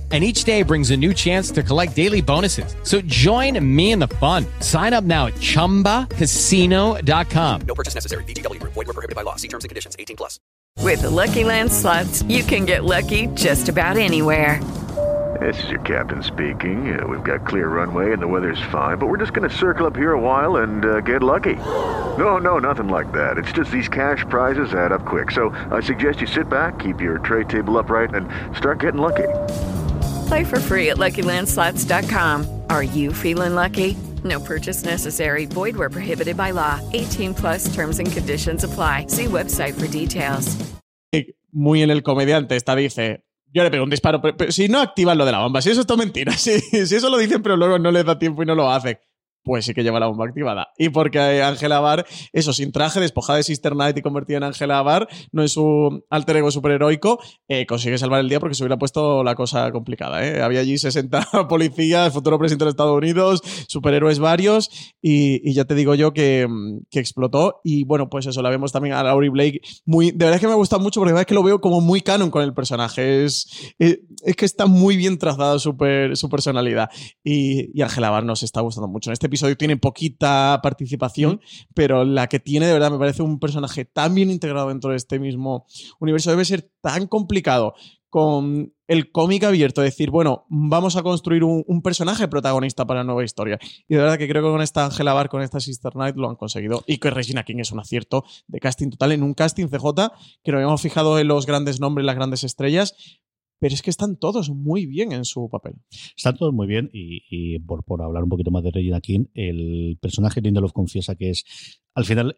Speaker 6: And each day brings a new chance to collect daily bonuses. So join me in the fun. Sign up now at chumbacasino.com.
Speaker 7: No purchase necessary. VGW Group. Void were prohibited by law. See terms and conditions. 18 plus.
Speaker 4: With the Lucky Land slots, you can get lucky just about anywhere.
Speaker 5: This is your captain speaking. Uh, we've got clear runway and the weather's fine, but we're just going to circle up here a while and uh, get lucky. No, no, nothing like that. It's just these cash prizes add up quick. So I suggest you sit back, keep your tray table upright, and start getting lucky.
Speaker 4: Play for free at LuckyLandSlots.com. Are you feeling lucky? No purchase necessary. Void where prohibited by law. 18 plus terms and conditions apply. See website for details.
Speaker 3: muy en el comediante, esta dice, yo le pego un disparo, pero, pero si no activan lo de la bomba, si eso es mentira, si, si eso lo dicen pero luego no les da tiempo y no lo hacen. Pues sí que lleva la bomba activada. Y porque Angela Bar, eso, sin traje, despojada de Sister Knight y convertida en Angela Bar, no es su alter ego superheroico, eh, consigue salvar el día porque se hubiera puesto la cosa complicada. ¿eh? Había allí 60 policías, futuro presidente de Estados Unidos, superhéroes varios, y, ya te digo yo que, que, explotó. Y bueno, pues eso, la vemos también a Laurie Blake muy. De verdad es que me gusta mucho porque verdad es que lo veo como muy canon con el personaje. Es, es, que está muy bien trazada su, su personalidad. Y, Angela Bar nos está gustando mucho. En este episodio tiene poquita participación, pero la que tiene de verdad me parece un personaje tan bien integrado dentro de este mismo universo. Debe ser tan complicado con el cómic abierto, decir, bueno, vamos a construir un, personaje protagonista para la nueva historia. Y de verdad que creo que con esta Angela Bar, con esta Sister Knight lo han conseguido. Y que Regina King es un acierto de casting total en un casting CJ que nos habíamos fijado en los grandes nombres, las grandes estrellas, pero es que están todos muy bien en su papel.
Speaker 2: Están todos muy bien y, por, por, hablar un poquito más de Regina King, el personaje Lindelof confiesa que es al final,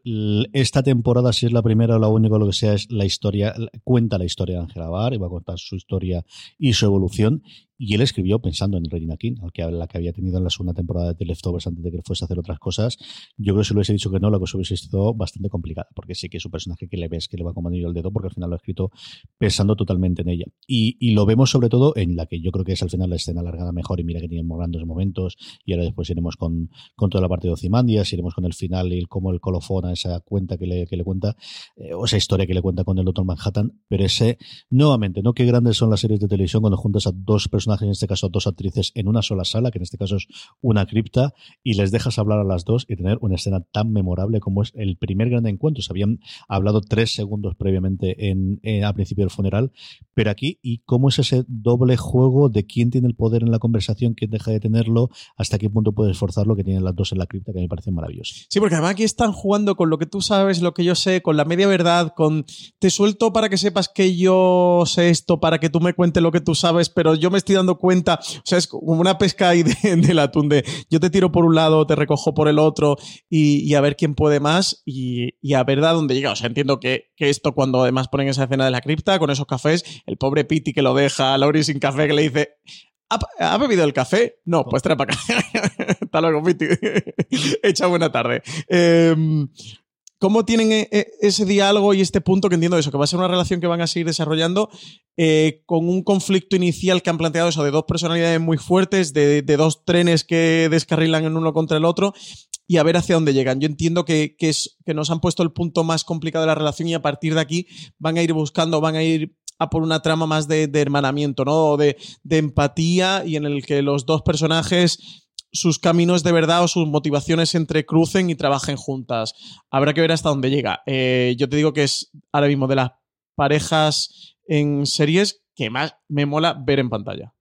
Speaker 2: esta temporada, si es la primera o la única, lo que sea, es la historia, cuenta la historia de Angela Barr y va a contar su historia y su evolución. Y él escribió pensando en Regina King, al que, la que había tenido en la segunda temporada de The Leftovers antes de que fuese a hacer otras cosas. Yo creo que si le hubiese dicho que no, la cosa hubiese sido bastante complicada, porque sí que es un personaje que le ves que le va como anillo al dedo, porque al final lo ha escrito pensando totalmente en ella. Y, lo vemos sobre todo en la que yo creo que es al final la escena alargada mejor, y mira que tiene grandes momentos, y ahora después iremos con, con toda la parte de Ozymandias, iremos con el final y cómo el colofona, esa cuenta que le, que le cuenta, eh, o esa historia que le cuenta con el Doctor Manhattan, pero ese, nuevamente, ¿no? Qué grandes son las series de televisión cuando juntas a dos personajes, en este caso dos actrices, en una sola sala, que en este caso es una cripta, y les dejas hablar a las dos y tener una escena tan memorable como es el primer gran encuentro. Se habían hablado tres segundos previamente en, a principio del funeral, pero aquí, ¿y cómo es ese doble juego de quién tiene el poder en la conversación, quién deja de tenerlo, hasta qué punto puedes forzarlo que tienen las dos en la cripta, que me parece maravilloso.
Speaker 3: Sí, porque además aquí están jugando con lo que tú sabes, lo que yo sé, con la media verdad, con te suelto para que sepas que yo sé esto, para que tú me cuentes lo que tú sabes, pero yo me estoy dando cuenta, o sea, es como una pesca ahí de, del atún de yo te tiro por un lado, te recojo por el otro y, a ver quién puede más y, a ver a dónde llega. O sea, entiendo que, esto cuando además ponen esa escena de la cripta con esos cafés, el pobre Piti que lo deja, Laurie sin café que le dice, ¿Ha, bebido el café? No, pues trae para acá. Hasta luego, Piti. Echa buena tarde. Em, ¿Cómo tienen e, e, ese diálogo y este punto que entiendo eso? Que va a ser una relación que van a seguir desarrollando eh, con un conflicto inicial que han planteado eso de dos personalidades muy fuertes, de, dos trenes que descarrilan en uno contra el otro y a ver hacia dónde llegan. Yo entiendo que, es, que nos han puesto el punto más complicado de la relación y a partir de aquí van a ir buscando, van a ir a por una trama más de, hermanamiento, ¿no? De empatía y en el que los dos personajes sus caminos de verdad o sus motivaciones se entrecrucen y trabajen juntas. Habrá que ver hasta dónde llega. Eh, yo te digo que es ahora mismo de las parejas en series que más me mola ver en pantalla.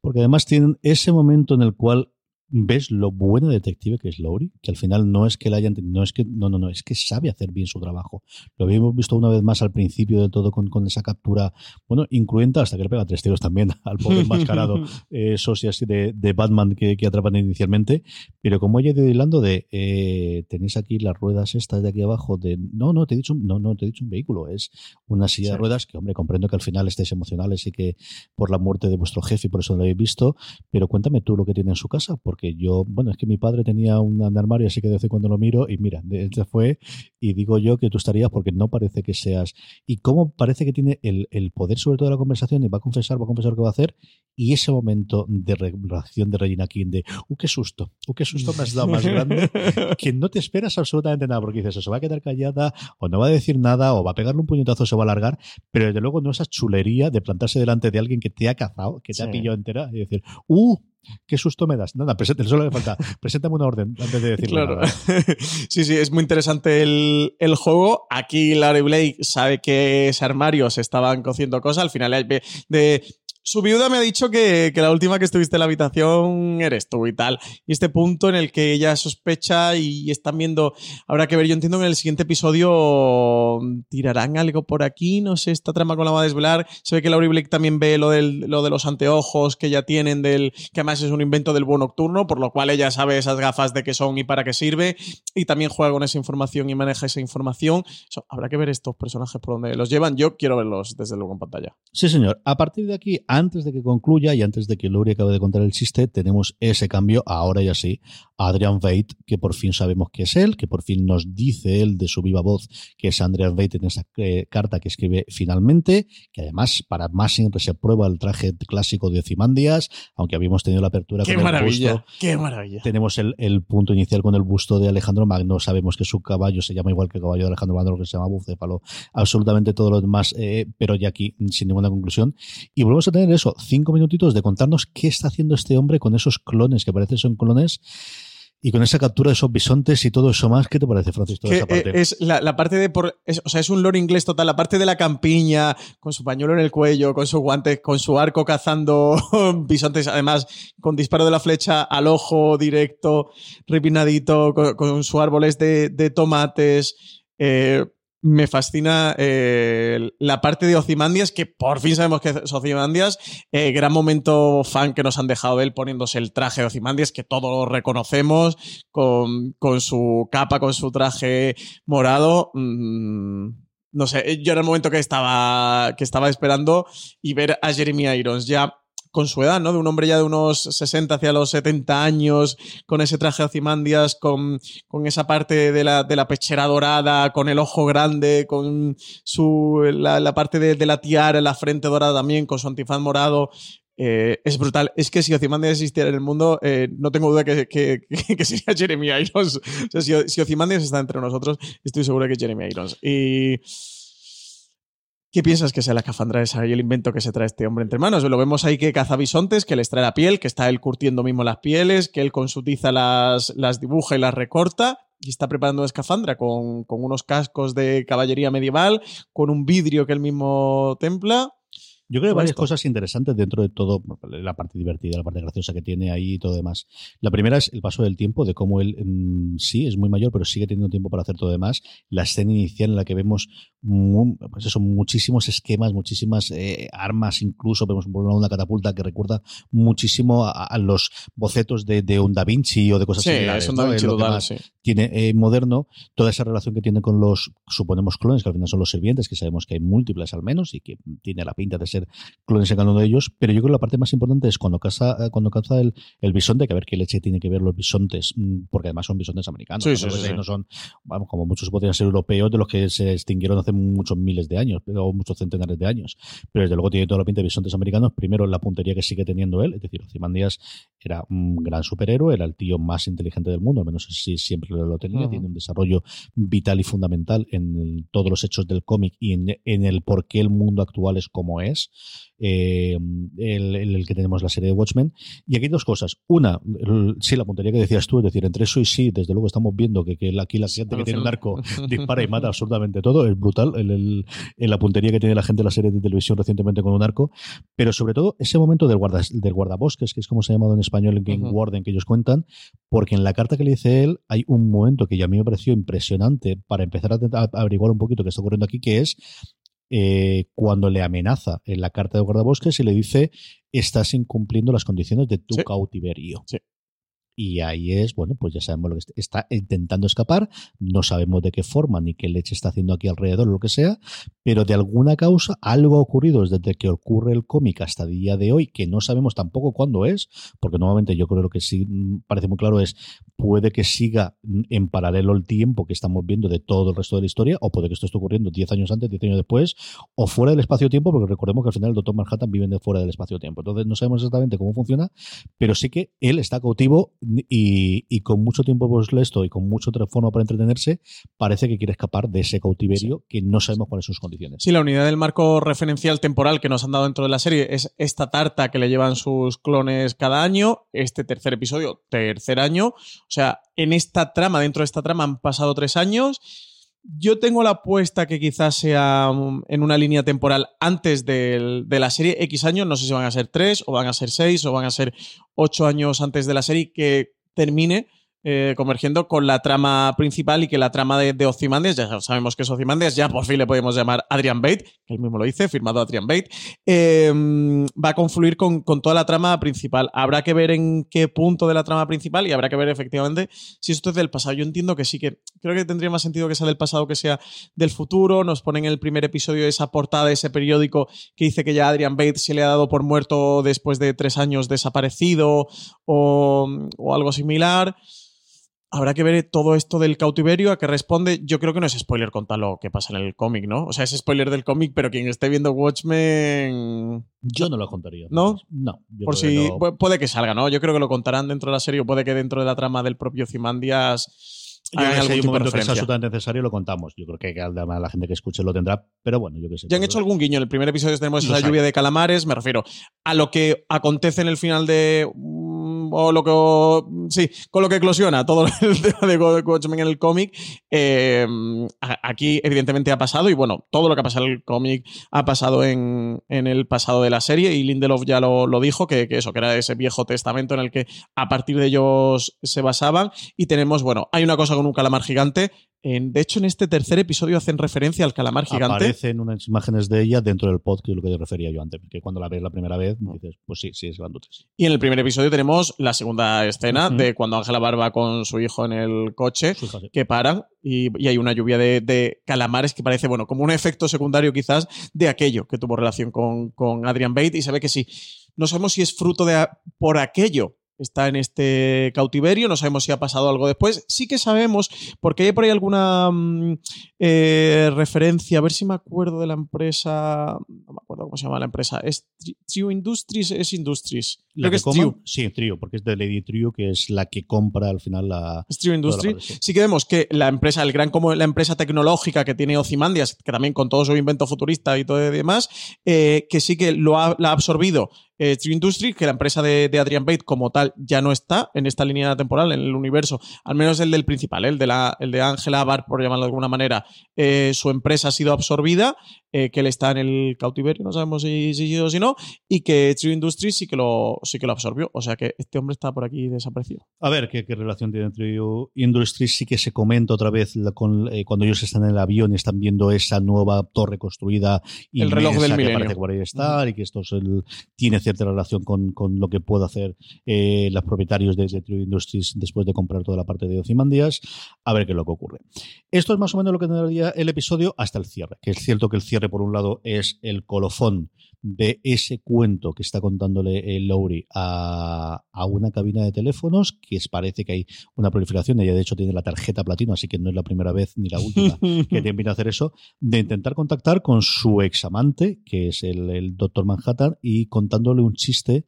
Speaker 2: Porque además tienen ese momento en el cual ves lo bueno detective que es Lowry, que al final no es que la hayan no es que no no no es que sabe hacer bien su trabajo. Lo habíamos visto una vez más al principio de todo con, con esa captura, bueno, incruenta hasta que le pega tres tiros también al pobre enmascarado eh, así de, de, Batman que, que, atrapan inicialmente, pero como ella ido hilando de eh, tenéis aquí las ruedas estas de aquí abajo de no no te he dicho no no te he dicho un vehículo es una silla de ruedas que hombre comprendo que al final estéis emocionales y que por la muerte de vuestro jefe y por eso lo habéis visto, pero cuéntame tú lo que tiene en su casa porque que yo, bueno, es que mi padre tenía un armario, así que de vez en cuando lo miro y mira, este fue y digo yo que tú estarías porque no parece que seas. Y cómo parece que tiene el, el poder sobre todo de la conversación y va a confesar, va a confesar lo que va a hacer y ese momento de reacción de Regina King de, ¡uh, qué susto! ¡uh, qué susto me has dado más grande! que no te esperas absolutamente nada porque dices, o se va a quedar callada o no va a decir nada o va a pegarle un puñetazo o se va a alargar, pero desde luego no esa chulería de plantarse delante de alguien que te ha cazado, que te ha pillado entera y decir, ¡uh! ¿Qué susto me das? Nada, presente, solo le falta. Preséntame una orden antes de decirlo. Claro.
Speaker 3: sí, sí, es muy interesante el, el, juego. Aquí Larry Blake sabe que ese armario se estaban cociendo cosas. Al final de su viuda me ha dicho que, la última que estuviste en la habitación eres tú y tal. Y este punto en el que ella sospecha y están viendo. Habrá que ver, yo entiendo que en el siguiente episodio tirarán algo por aquí. No sé, esta trama con la va a desvelar. Se ve que Laurie Blake también ve lo, del, lo de los anteojos que ya tienen, del que además es un invento del buen nocturno, por lo cual ella sabe esas gafas de qué son y para qué sirve. Y también juega con esa información y maneja esa información. habrá que ver estos personajes por donde los llevan. Yo quiero verlos desde luego en pantalla.
Speaker 2: Sí, señor. A partir de aquí, antes de que concluya y antes de que Lori acabe de contar el chiste, tenemos ese cambio, ahora ya sí, a Adrian Veidt, que por fin sabemos que es él, que por fin nos dice él de su viva voz que es Adrian Veidt en esa eh, carta que escribe finalmente, que además para más siempre se prueba el traje clásico de Ozymandias, aunque habíamos tenido la apertura
Speaker 3: ¡Qué
Speaker 2: con
Speaker 3: maravilla!
Speaker 2: el busto.
Speaker 3: ¡Qué maravilla!
Speaker 2: Tenemos el, el punto inicial con el busto de Alejandro Magno, sabemos que su caballo se llama igual que el caballo de Alejandro Magno, que se llama bucéfalo, absolutamente todo lo demás, eh, pero ya aquí sin ninguna conclusión. Y volvemos a tener eso, cinco minutitos de contarnos qué está haciendo este hombre con esos clones, que parece son clones, y con esa captura de esos bisontes y todo eso más. ¿Qué te parece, Francisco, esa parte?
Speaker 3: eh, es la, la parte de por, es- o sea, es un lore inglés total. La parte de la campiña, con su pañuelo en el cuello, con sus guantes, con su arco cazando bisontes, además, con disparo de la flecha al ojo directo, repinadito, con, con sus árboles de, de tomates. Eh, me fascina eh, la parte de Ozymandias, que por fin sabemos que es Ozymandias. Eh, gran momento fan que nos han dejado de él poniéndose el traje de Ozymandias, que todos reconocemos, con, con su capa, con su traje morado. Mm, no sé, yo era el momento que estaba, que estaba esperando y ver a Jeremy Irons ya con su edad, ¿no? De un hombre ya de unos 60 hacia los 70 años, con ese traje de Ozymandias, con, con esa parte de la, de la pechera dorada, con el ojo grande, con su, la, la parte de, de la tiara la frente dorada también, con su antifaz morado. Eh, es brutal. Es que si Ozymandias existiera en el mundo, eh, no tengo duda que, que- que sería Jeremy Irons. O sea, si, si Ozymandias está entre nosotros, estoy seguro que es Jeremy Irons. Y. ¿Qué piensas que sea la escafandra esa y el invento que se trae este hombre entre manos? Lo vemos ahí que caza bisontes, que les trae la piel, que está él curtiendo mismo las pieles, que él con su tiza las, las dibuja y las recorta y está preparando una escafandra con, con unos cascos de caballería medieval, con un vidrio que él mismo templa.
Speaker 2: Yo creo que varias
Speaker 3: esto.
Speaker 2: cosas interesantes dentro de todo, la parte divertida, la parte graciosa que tiene ahí y todo demás. La primera es el paso del tiempo, de cómo él mm, sí es muy mayor, pero sigue teniendo tiempo para hacer todo demás. La escena inicial en la que vemos mu- pues eso, muchísimos esquemas, muchísimas eh, armas, incluso vemos por una catapulta que recuerda muchísimo a, a los bocetos de, de un Da Vinci o de cosas
Speaker 3: Sí,
Speaker 2: similares.
Speaker 3: es un
Speaker 2: ¿no?
Speaker 3: Da Vinci
Speaker 2: lo que
Speaker 3: total,
Speaker 2: más
Speaker 3: sí.
Speaker 2: tiene eh, moderno, toda esa relación que tiene con los, suponemos, clones, que al final son los sirvientes, que sabemos que hay múltiples al menos y que tiene la pinta de ser clones en cada uno de ellos, pero yo creo que la parte más importante es cuando caza, cuando caza el, el bisonte, que a ver qué leche tiene que ver los bisontes, mm, porque además son bisontes americanos,
Speaker 3: sí.
Speaker 2: no son, vamos, como muchos podrían ser europeos, de los que se extinguieron hace muchos miles de años, o muchos centenares de años, pero desde luego tiene toda la pinta de bisontes americanos, primero la puntería que sigue teniendo él, es decir, Ozymandias era un gran superhéroe, era el tío más inteligente del mundo, al menos así siempre lo tenía, tiene un desarrollo vital y fundamental en el- todos los hechos del cómic y en, en el por qué el mundo actual es como es, eh, el, el- el que tenemos la serie de Watchmen. Y aquí hay dos cosas. Una, el- sí, la puntería que decías tú, es decir, entre eso y sí, desde luego estamos viendo que, que aquí la gente que tiene un arco dispara y mata absolutamente todo, es brutal el, el- el- la puntería que tiene la gente en la serie de televisión recientemente con un arco, pero sobre todo ese momento del, guarda, del guardabosques, que es como se ha llamado en español el Game. Warden que ellos cuentan, porque en la carta que le dice él hay un momento que ya a mí me pareció impresionante para empezar a, a averiguar un poquito qué está ocurriendo aquí, que es eh, cuando le amenaza en la carta de guardabosques y le dice estás incumpliendo las condiciones de tu
Speaker 3: Sí.
Speaker 2: cautiverio.
Speaker 3: Sí.
Speaker 2: Y ahí es, bueno, pues ya sabemos lo que est- está intentando escapar, no sabemos de qué forma ni qué leche está haciendo aquí alrededor o lo que sea, pero de alguna causa algo ha ocurrido desde que ocurre el cómic hasta el día de hoy, que no sabemos tampoco cuándo es, porque nuevamente yo creo que sí mm, parece muy claro es, puede que siga en paralelo el tiempo que estamos viendo de todo el resto de la historia, o puede que esto esté ocurriendo 10 años antes, 10 años después, o fuera del espacio-tiempo, porque recordemos que al final el Doctor Manhattan vive de fuera del espacio-tiempo. Entonces no sabemos exactamente cómo funciona, pero sí que él está cautivo y, y con mucho tiempo puesto y con mucho otra forma para entretenerse, parece que quiere escapar de ese cautiverio que no sabemos cuáles son sus condiciones.
Speaker 3: Sí, la unidad del marco referencial temporal que nos han dado dentro de la serie es esta tarta que le llevan sus clones cada año, este tercer episodio, tercer año. O sea, en esta trama, dentro de esta trama han pasado tres años. Yo tengo la apuesta que quizás sea um, en una línea temporal antes del- de la serie X años, no sé si van a ser tres o van a ser seis o van a ser ocho años antes de la serie que termine eh, convergiendo con la trama principal y que la trama de, de Ozymandias, ya sabemos que es Ozymandias, ya por fin le podemos llamar Adrian Bate, que él mismo lo dice, firmado Adrian Bate, eh, va a confluir con, con toda la trama principal. Habrá que ver en qué punto de la trama principal y habrá que ver efectivamente si esto es del pasado. Yo entiendo que sí, que creo que tendría más sentido que sea del pasado que sea del futuro. Nos ponen en el primer episodio esa portada ese periódico que dice que ya Adrian Bate se le ha dado por muerto después de tres años desaparecido o, o algo similar. Habrá que ver todo esto del cautiverio, a qué responde. Yo creo que no es spoiler contar lo que pasa en el cómic, ¿no? O sea, es spoiler del cómic, pero quien esté viendo Watchmen.
Speaker 2: Yo no lo contaría.
Speaker 3: ¿No?
Speaker 2: No. yo
Speaker 3: Por si.
Speaker 2: que no.
Speaker 3: pu- Puede que salga, ¿no? Yo creo que lo contarán dentro de la serie o puede que dentro de la trama del propio Cimandias.
Speaker 2: Yo creo que si hay un momento que es absolutamente necesario, lo contamos. Yo creo que además la gente que escuche lo tendrá, pero bueno, yo qué sé.
Speaker 3: Ya han
Speaker 2: pues,
Speaker 3: hecho algún guiño. En el primer episodio tenemos esa lluvia de calamares, me refiero a lo que acontece en el final de. O lo que. sí, con lo que eclosiona todo el tema de Watchmen en el cómic. a- aquí, evidentemente, ha pasado. Y bueno, todo lo que ha pasado en el cómic ha pasado en, en el pasado de la serie. Y Lindelof ya lo, lo dijo, que, que eso, que era ese viejo testamento en el que a partir de ellos se basaban. Y tenemos, bueno, hay una cosa con un calamar gigante. En- de hecho, en este tercer episodio hacen referencia al calamar gigante.
Speaker 2: Aparecen unas imágenes de ella dentro del pod, que es lo que yo refería yo antes. Que cuando la ves la primera vez, dices, pues sí, sí, es grandote. sí.
Speaker 3: Y en el primer episodio tenemos la segunda escena de cuando Ángela Barba con su hijo en el coche,
Speaker 2: sí.
Speaker 3: que paran y, y hay una lluvia de, de calamares que parece, bueno, como un efecto secundario quizás de aquello que tuvo relación con, con Adrian Bate y se ve que sí. No sabemos si es fruto de por aquello. Está en este cautiverio, no sabemos si ha pasado algo después. Sí que sabemos, porque hay por ahí alguna mm, eh, referencia, a ver si me acuerdo de la empresa, no me acuerdo cómo se llama la empresa, es Tri- Trio Industries, es Industries.
Speaker 2: La
Speaker 3: Creo que
Speaker 2: que
Speaker 3: es
Speaker 2: coma-
Speaker 3: Trio.
Speaker 2: Sí, Trio, porque es de Lady Trio, que es la que compra al final la. Toda la parte, sí.
Speaker 3: Sí que vemos que la empresa, el gran como la empresa tecnológica que tiene Ozymandias, que también con todo su invento futurista y todo y demás, eh, que sí que lo ha, la ha absorbido eh, Steel Industry, que la empresa de, de Adrian Bate como tal ya no está en esta línea temporal, en el universo, al menos el del principal, ¿eh? el de la, el de Angela Bar, por llamarlo de alguna manera, eh, su empresa ha sido absorbida, eh, que él está en el cautiverio, no sabemos si si sí o si no, y que Steel Industries sí que lo, sí que lo absorbió. O sea que este hombre está por aquí desaparecido.
Speaker 2: A ver qué, qué relación tiene Trio Industries. Sí que se comenta otra vez con, cuando ellos están en el avión y están viendo esa nueva torre construida.
Speaker 3: El reloj del
Speaker 2: que
Speaker 3: milenio.
Speaker 2: parece que por ahí estar y que esto es el- tiene cierta relación con, con lo que puede hacer eh, los propietarios de, de Trio Industries después de comprar toda la parte de Ozymandias. A ver qué es lo que ocurre. Esto es más o menos lo que tendría el episodio hasta el cierre. Que es cierto que el cierre, por un lado, es el colofón de ese cuento que está contándole el Lowry a, a una cabina de teléfonos, que es- parece que hay una proliferación. Ella, de hecho, tiene la tarjeta platino, así que no es la primera vez ni la última que invita a hacer eso, de intentar contactar con su examante, que es el, el Doctor Manhattan, y contándole un chiste.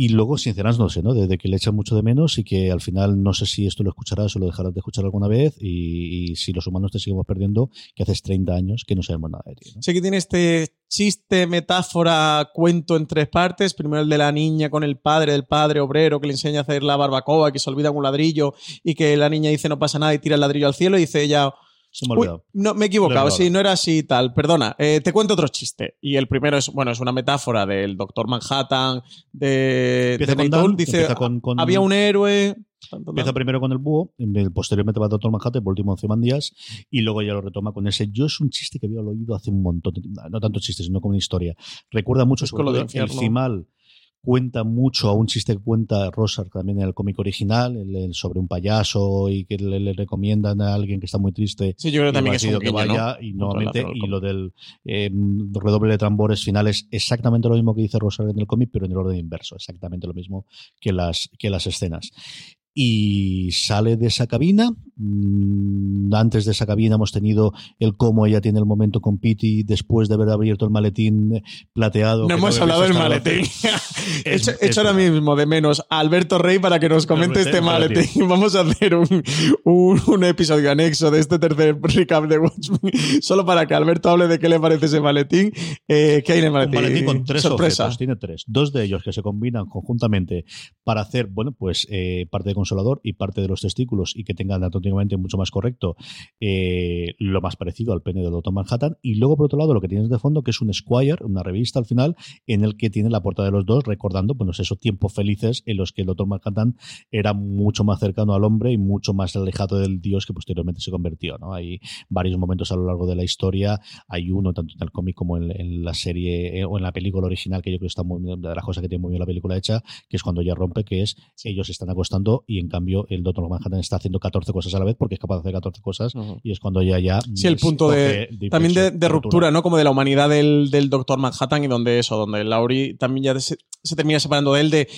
Speaker 2: Y luego, sincerándose, ¿no? Desde que le echan mucho de menos y que al final no sé si esto lo escucharás o lo dejarás de escuchar alguna vez y, y si los humanos te seguimos perdiendo, que haces 30 años que no sabemos nada de ti. ¿no?
Speaker 3: Sé que tiene este chiste, metáfora, cuento en tres partes. Primero el de la niña con el padre, del padre obrero que le enseña a hacer la barbacoa, que se olvida un ladrillo y que la niña dice no pasa nada y tira el ladrillo al cielo y dice ella...
Speaker 2: Se me ha
Speaker 3: "Uy,
Speaker 2: olvidado.
Speaker 3: no, me he equivocado, sí, no era así y tal. Perdona, eh, te cuento otro chiste. Y el primero es, bueno, es una metáfora del Doctor Manhattan, de,
Speaker 2: Empieza
Speaker 3: de
Speaker 2: con. Dan,
Speaker 3: Dice,
Speaker 2: empieza con- con-
Speaker 3: había un héroe... tan, tan,
Speaker 2: Empieza
Speaker 3: tan".
Speaker 2: primero con el búho, el- posteriormente va a Doctor Manhattan, por último Díaz y luego ya lo retoma con ese. Yo es un chiste que había oído hace un montón, no tanto chiste, sino como una historia. Recuerda mucho sobre
Speaker 3: lo
Speaker 2: el
Speaker 3: infierno.
Speaker 2: Cuenta mucho a un chiste que cuenta Rosar también en el cómic original, el- el sobre un payaso y que le, le recomiendan a alguien que está muy triste
Speaker 3: Sí, yo creo que también
Speaker 2: va
Speaker 3: es un
Speaker 2: que vaya y nuevamente y lo del eh, redoble de tambores finales exactamente lo mismo que dice Rosar en el cómic pero en el orden inverso exactamente lo mismo que las que las escenas y sale de esa cabina. Mm, Antes de esa cabina hemos tenido el cómo ella tiene el momento con Pity después de haber abierto el maletín plateado.
Speaker 3: No hemos
Speaker 2: he
Speaker 3: hablado del maletín.
Speaker 2: Es-
Speaker 3: Echo,
Speaker 2: es
Speaker 3: echo ahora mismo de menos a Alberto Rey para que nos comente este
Speaker 2: maletín.
Speaker 3: maletín. Vamos a hacer un, un, un episodio anexo de este tercer recap de Watchmen, solo para que Alberto hable de qué le parece ese maletín. Eh, ¿Qué hay en el
Speaker 2: Un
Speaker 3: maletín
Speaker 2: con tres
Speaker 3: Sorpresa.
Speaker 2: objetos, tiene tres. Dos de ellos que se combinan conjuntamente para hacer, bueno, pues eh, parte de consolador y parte de los testículos y que tengan anatómicamente mucho más correcto eh, lo más parecido al pene del Doctor Manhattan. Y luego, por otro lado, lo que tienes de fondo, que es un Squire, una revista al final, en el que tiene la portada de los dos, recordando, bueno, esos tiempos felices en los que el Doctor Manhattan era mucho más cercano al hombre y mucho más alejado del dios que posteriormente se convirtió, ¿no? Hay varios momentos a lo largo de la historia, hay uno tanto en el cómic como en, en la serie eh, o en la película original, que yo creo que está muy bien, de las cosas que tiene muy bien la película hecha, que es cuando ella rompe, que es ellos se están acostando y en cambio el Doctor Manhattan está haciendo 14 cosas a la vez porque es capaz de hacer 14 cosas
Speaker 3: Ujú.
Speaker 2: y es cuando ella ya...
Speaker 3: Sí, el punto de, también de, ruptura, ¿no? Como de la humanidad del, del Doctor Manhattan y donde eso, donde Laurie también ya se, se termina separando de él de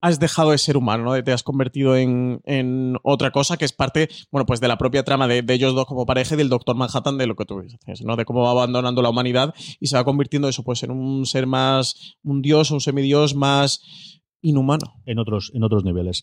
Speaker 3: has dejado de ser humano, ¿no? Te has convertido en, en otra cosa que es parte, bueno, pues de la propia trama de, de ellos dos como pareja y del Doctor Manhattan de lo que tú dices, ¿no? De cómo va abandonando la humanidad y se va convirtiendo eso, pues en un ser más, un dios, un semidios más inhumano.
Speaker 2: en otros, en otros niveles.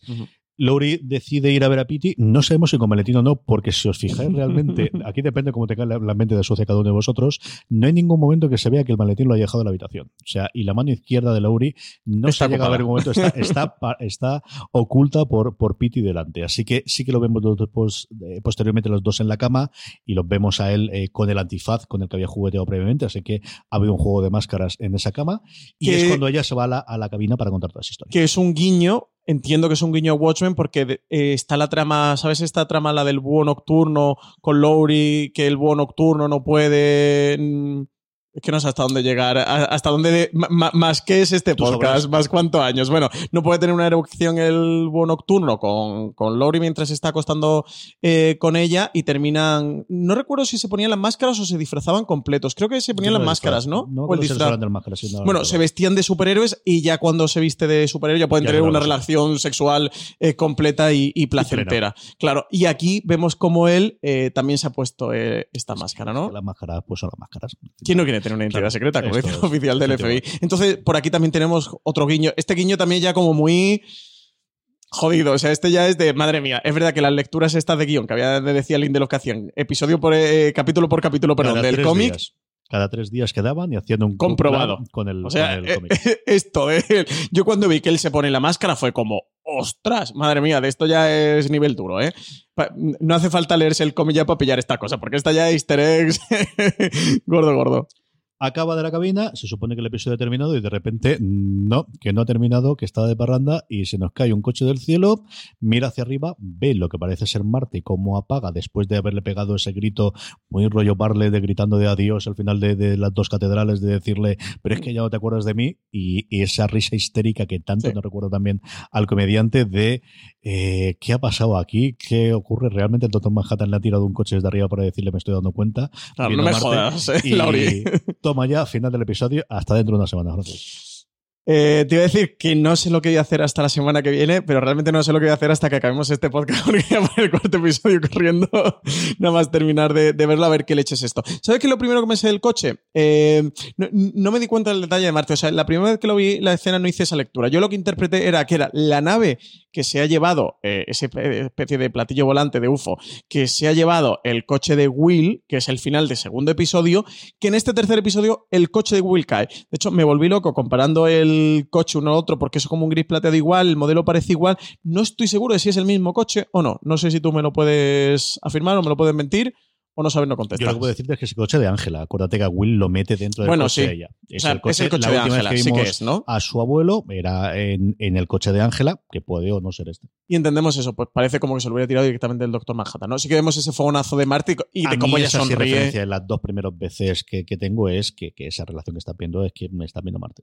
Speaker 2: Lowry decide ir a ver a Pity. No sabemos si con maletín o no, porque si os fijáis realmente, aquí depende cómo te cae la, la mente de sucia cada uno de vosotros, no hay ningún momento que se vea que el maletín lo haya dejado en la habitación. O sea, y la mano izquierda de Lowry no
Speaker 3: Está
Speaker 2: se llega a ver en momento, está, está, está oculta por, por Pity delante. Así que sí que lo vemos pos- eh, posteriormente los dos en la cama y los vemos a él eh, con el antifaz con el que había jugueteado previamente. Así que ha habido un juego de máscaras en esa cama y
Speaker 3: Que-
Speaker 2: es cuando ella se va a la, a la cabina para contar toda esa historia.
Speaker 3: que es un guiño, entiendo que es un guiño a Watchmen porque eh, está la trama, ¿sabes esta trama, la del búho nocturno con Lowry, que el búho nocturno no puede... Es que no sé hasta dónde llegar, hasta dónde... de- ma- ma- más que es este podcast, más cuántos años. Bueno, no puede tener una erupción el búho nocturno con, con Lowry mientras se está acostando eh, con ella y terminan... No recuerdo si se ponían las máscaras o se disfrazaban completos. Creo que se ponían las máscaras. ¿no?
Speaker 2: No,
Speaker 3: o el
Speaker 2: se
Speaker 3: disfraz.
Speaker 2: hablan del máscara, sí, no, no
Speaker 3: Bueno, se vestían de superhéroes y ya cuando se viste de superhéroe ya pueden
Speaker 2: Ya
Speaker 3: tener una relación sexual eh, completa y, y placentera. Claro, y aquí vemos cómo él eh, también se ha puesto esta máscara, ¿no?
Speaker 2: Las máscaras, pues son las máscaras.
Speaker 3: ¿Quién no quiere tener una identidad
Speaker 2: Claro,
Speaker 3: secreta, dice
Speaker 2: es,
Speaker 3: el oficial del FBI? Entonces, por aquí también tenemos otro guiño. Este guiño también ya como muy jodido. O sea, este ya es de, madre mía, es verdad que las lecturas estas de guion que había de decía Lindelof que hacían, episodio por eh, capítulo por capítulo, perdón,
Speaker 2: Cada
Speaker 3: del cómic.
Speaker 2: Cada tres días quedaban y haciendo un
Speaker 3: Comprobado.
Speaker 2: con el,
Speaker 3: O sea,
Speaker 2: con el
Speaker 3: eh,
Speaker 2: cómic.
Speaker 3: esto, eh, yo cuando vi que él se pone la máscara fue como, ostras, madre mía, de esto ya es nivel duro, ¿eh? No hace falta leerse el cómic ya para pillar esta cosa, porque esta ya es easter eggs gordo, gordo.
Speaker 2: Acaba de la cabina, se supone que el episodio ha terminado y de repente no, que no ha terminado, que está de parranda y se nos cae un coche del cielo, mira hacia arriba, ve lo que parece ser Marte y cómo apaga después de haberle pegado ese grito muy rollo Barley de gritando de adiós al final de, de las dos catedrales, de decirle, pero es que ya no te acuerdas de mí y, y esa risa histérica que tanto
Speaker 3: Sí.
Speaker 2: no recuerdo también al comediante de eh, ¿qué ha pasado aquí? ¿Qué ocurre? ¿Realmente el Doctor Manhattan le ha tirado un coche desde arriba para decirle me estoy dando cuenta?
Speaker 3: Claro, no me
Speaker 2: Marte,
Speaker 3: jodas, eh,
Speaker 2: y. toma ya, final del episodio, hasta dentro de una semana. Gracias.
Speaker 3: Eh, te iba a decir que no sé lo que voy a hacer hasta la semana que viene, pero realmente no sé lo que voy a hacer hasta que acabemos este podcast, porque voy a poner el cuarto episodio corriendo, nada más terminar de, de verlo a ver qué leche es esto. ¿Sabes qué lo primero que me sé del coche? Eh, no, no me di cuenta del detalle de Marte, o sea, la primera vez que lo vi la escena no hice esa lectura. Yo lo que interpreté era que era la nave que se ha llevado, eh, esa especie de platillo volante de UFO, que se ha llevado el coche de Will, que es el final del segundo episodio, que en este tercer episodio el coche de Will cae. De hecho, me volví loco comparando el coche uno a otro porque es como un gris plateado igual, el modelo parece igual. No estoy seguro de si es el mismo coche o no. No sé si tú me lo puedes afirmar o me lo puedes mentir o no sabes no
Speaker 2: Yo
Speaker 3: contestar.
Speaker 2: lo que puedo decirte es que es el coche de Ángela. Acuérdate que a Will lo mete dentro del
Speaker 3: Bueno,
Speaker 2: coche
Speaker 3: sí.
Speaker 2: de ella.
Speaker 3: O sea, es el coche
Speaker 2: la
Speaker 3: de Ángela, sí que es, ¿no?
Speaker 2: A su abuelo era en, en el coche de Ángela, que puede o no ser este.
Speaker 3: Y entendemos eso, pues parece como que se lo hubiera tirado directamente del Doctor Manhattan, ¿no? Sí que vemos ese fogonazo de Marte y,
Speaker 2: A
Speaker 3: de cómo ella
Speaker 2: esa sí
Speaker 3: sonríe.
Speaker 2: referencia en las dos primeras veces que, que tengo es que, que esa relación que está viendo es que me está viendo Marte.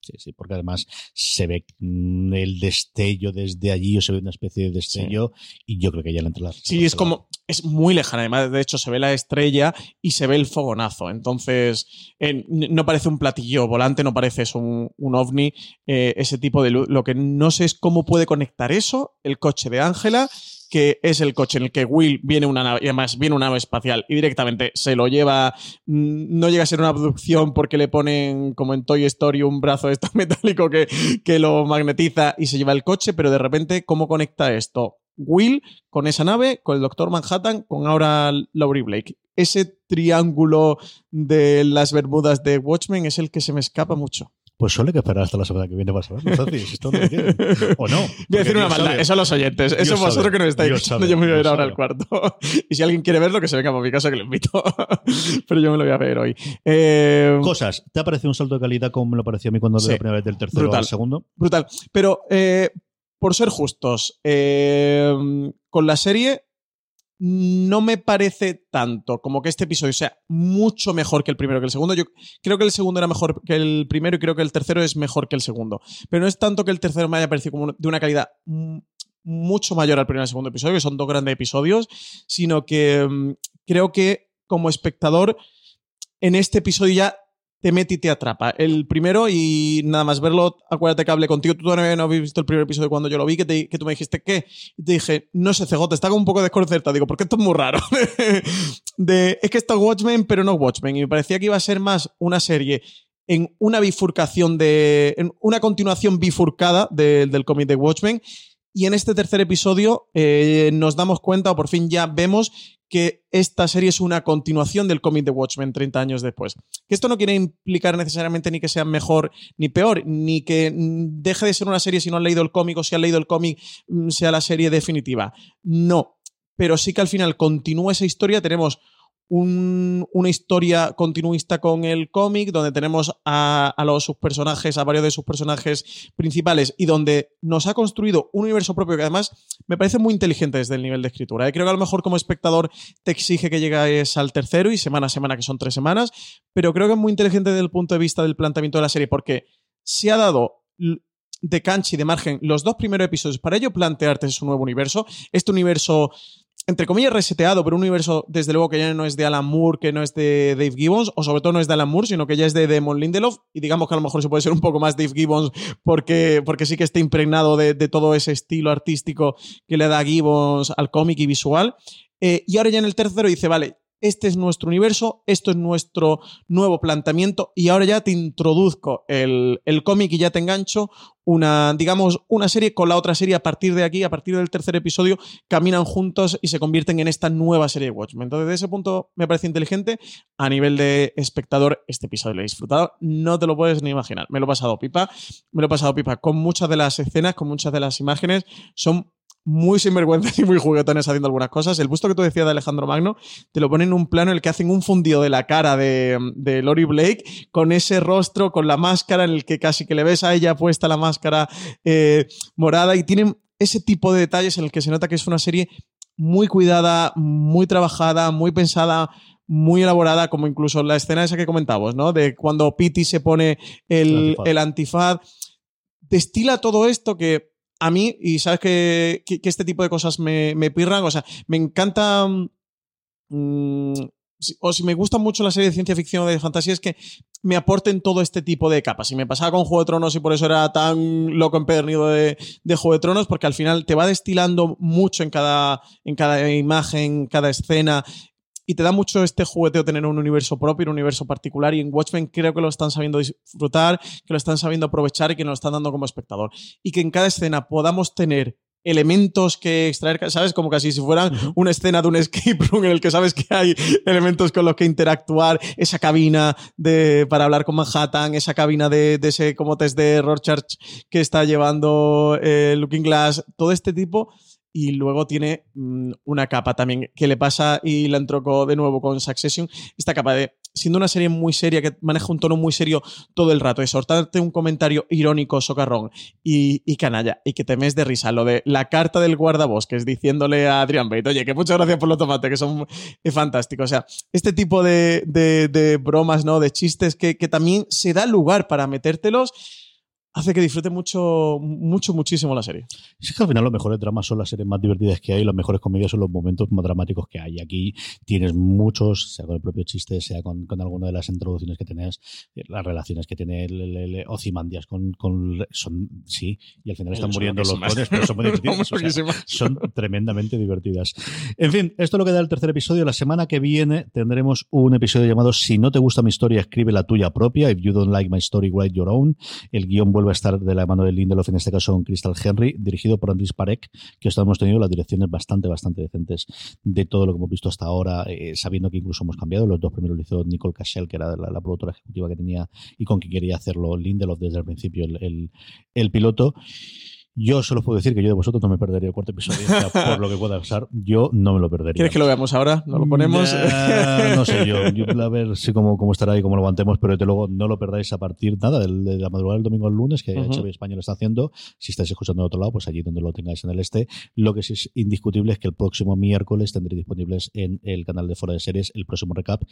Speaker 2: Sí, sí, porque además se ve mm, el destello desde allí, o se ve una especie de destello, y yo creo que ya le entra la.
Speaker 3: Sí, es como. Es muy lejana. Además, de hecho, se ve la estrella y se ve el fogonazo. Entonces, eh, no parece un platillo volante, no parece eso un, un ovni, eh, ese tipo de luz. Lo que no sé es cómo puede conectar eso, el coche de Ángela, que es el coche en el que Will viene una nave, y además viene una nave espacial y directamente se lo lleva. mm, No llega a ser una abducción porque le ponen, como en Toy Story, un brazo de metálico que, que lo magnetiza y se lleva el coche, pero de repente, ¿cómo conecta esto? Will con esa nave, con el Doctor Manhattan, con ahora Laurie Blake. Ese triángulo de las Bermudas de Watchmen es el que se me escapa mucho.
Speaker 2: Pues solo hay que esperar hasta la semana que viene para saberlo, esto no lo quieren. O no.
Speaker 3: Voy a decir una maldad,
Speaker 2: sabe.
Speaker 3: eso a los oyentes, eso
Speaker 2: Dios
Speaker 3: vosotros
Speaker 2: sabe,
Speaker 3: que nos estáis
Speaker 2: Dios
Speaker 3: escuchando,
Speaker 2: sabe,
Speaker 3: yo me voy a ir ahora al
Speaker 2: sabe.
Speaker 3: cuarto. y si alguien quiere verlo, que se venga para mi casa que lo invito. Pero yo me lo voy a ver hoy. Eh,
Speaker 2: Cosas, ¿te ha parecido un salto de calidad como me lo pareció a mí cuando vi
Speaker 3: Sí.
Speaker 2: la primera vez del tercero
Speaker 3: Brutal.
Speaker 2: al segundo?
Speaker 3: brutal. Pero eh, por ser justos, eh, con la serie no me parece tanto como que este episodio sea mucho mejor que el primero que el segundo. Yo creo que el segundo era mejor que el primero y creo que el tercero es mejor que el segundo. Pero no es tanto que el tercero me haya parecido como de una calidad mucho mayor al primer y al segundo episodio, que son dos grandes episodios, sino que mm, creo que como espectador en este episodio ya te mete y te atrapa. El primero, y nada más verlo, acuérdate que hablé contigo, tú todavía no habías visto el primer episodio cuando yo lo vi, que, que tú me dijiste, ¿qué? Y te dije, no sé, Cegote, está como un poco desconcertado. Digo, porque esto es muy raro. de, es que esto es Watchmen, pero no Watchmen. Y me parecía que iba a ser más una serie en una bifurcación de. en una continuación bifurcada de- del cómic de Watchmen. Y en este tercer episodio eh, nos damos cuenta, o por fin ya vemos, que esta serie es una continuación del cómic de Watchmen 30 años después. Que esto no quiere implicar necesariamente ni que sea mejor ni peor, ni que deje de ser una serie si no han leído el cómic o si han leído el cómic mm, sea la serie definitiva. No. Pero sí que al final continúa esa historia. Tenemos un- una historia continuista con el cómic, donde tenemos a, los sus personajes, a varios de sus personajes principales, y donde nos ha construido un universo propio que además me parece muy inteligente desde el nivel de escritura. ¿eh? Creo que a lo mejor como espectador te exige que llegues al tercero y semana a semana, que son tres semanas, pero creo que es muy inteligente desde el punto de vista del planteamiento de la serie, porque se ha dado de cancha y de margen los dos primeros episodios para ello plantearte su nuevo universo, este universo entre comillas, reseteado, pero un universo, desde luego, que ya no es de Alan Moore, que no es de Dave Gibbons, o sobre todo no es de Alan Moore, sino que ya es de Damon Lindelof, y digamos que a lo mejor se puede ser un poco más Dave Gibbons porque, porque sí que está impregnado de, de todo ese estilo artístico que le da Gibbons al cómic y visual. Eh, y ahora ya en el tercero dice, vale, este es nuestro universo, esto es nuestro nuevo planteamiento y ahora ya te introduzco el, el cómic y ya te engancho una, digamos, una serie con la otra serie a partir de aquí, a partir del tercer episodio, caminan juntos y se convierten en esta nueva serie de Watchmen. Entonces, desde ese punto me parece inteligente. A nivel de espectador, este episodio lo he disfrutado, no te lo puedes ni imaginar. Me lo he pasado pipa, me lo he pasado pipa con muchas de las escenas, con muchas de las imágenes. Son muy sinvergüenzas y muy juguetones haciendo algunas cosas. El busto que tú decías de Alejandro Magno, te lo ponen en un plano en el que hacen un fundido de la cara de, de Lori Blake con ese rostro, con la máscara en el que casi que le ves a ella puesta la máscara eh, morada y tienen ese tipo de detalles en el que se nota que es una serie muy cuidada, muy trabajada, muy pensada, muy elaborada, como incluso la escena esa que comentábamos, ¿no? De cuando Pity se pone el,
Speaker 2: Antifaz.
Speaker 3: el antifaz. Destila todo esto que a mí, y sabes que, que- este tipo de cosas me, me pirran, o sea, me encanta. mm, o si me gusta mucho la serie de ciencia ficción o de fantasía, es que me aporten todo este tipo de capas. Y me pasaba con Juego de Tronos y por eso era tan loco empedernido de, de Juego de Tronos, porque al final te va destilando mucho en cada, en cada imagen, cada escena. Y te da mucho este jugueteo tener un universo propio, un universo particular. Y en Watchmen creo que lo están sabiendo disfrutar, que lo están sabiendo aprovechar y que nos lo están dando como espectador. Y que en cada escena podamos tener elementos que extraer, ¿sabes? Como casi si fueran una escena de un escape room en el que sabes que hay elementos con los que interactuar, esa cabina de, para hablar con Manhattan, esa cabina de, de ese como test de Rorschach que está llevando eh, Looking Glass, todo este tipo. Y luego tiene mm, una capa también que le pasa y la entrocó de nuevo con Succession. Esta capa de, siendo una serie muy seria, que maneja un tono muy serio todo el rato, de soltarte un comentario irónico, socarrón y, y canalla, y que te mes de risa. Lo de la carta del guardabosques diciéndole a Adrian Bate, oye, que muchas gracias por los tomates, que son eh, fantásticos. O sea, este tipo de, de- de bromas, ¿no? De chistes que, que también se da lugar para metértelos, hace que disfrute mucho, mucho, muchísimo la serie.
Speaker 2: Es que al final los mejores dramas son las series más divertidas que hay, las mejores comedias son los momentos más dramáticos que hay. Aquí tienes muchos, sea con el propio chiste, sea con, con alguna de las introducciones que tenías, eh, las relaciones que tiene el, el- el Ozymandias con, con son sí, y al final están
Speaker 3: Son
Speaker 2: muriendo los clones, pero son muy divertidas.
Speaker 3: Son
Speaker 2: o sea, son tremendamente divertidas. En fin, esto es lo que da el tercer episodio. La semana que viene tendremos un episodio llamado Si no te gusta mi historia, escribe la tuya propia. If you don't like my story, write your own. El guion vuelve a estar de la mano de Lindelof, en este caso con Crystal Henry, dirigido por Andris Parek, que hasta hemos tenido las direcciones bastante, bastante decentes de todo lo que hemos visto hasta ahora, eh, sabiendo que incluso hemos cambiado. Los dos primeros lo hizo Nicole Cashel, que era la, productora ejecutiva que tenía y con quien quería hacerlo Lindelof desde el principio, el- el piloto. Yo solo puedo decir que yo de vosotros no me perdería el cuarto episodio. O sea, por lo que pueda pasar, yo no me lo perdería.
Speaker 3: ¿Quieres que lo veamos ahora? ¿No lo ponemos?
Speaker 2: No sé yo. yo a ver si cómo, cómo estará y cómo lo aguantemos, pero desde luego no lo perdáis a partir nada de la madrugada del domingo al lunes, que
Speaker 3: Ujú.
Speaker 2: HBO España lo está haciendo. Si estáis escuchando de otro lado, pues allí donde lo tengáis en el este. Lo que sí es indiscutible es que el próximo miércoles tendré disponibles en el canal de Fuera de Series el próximo recap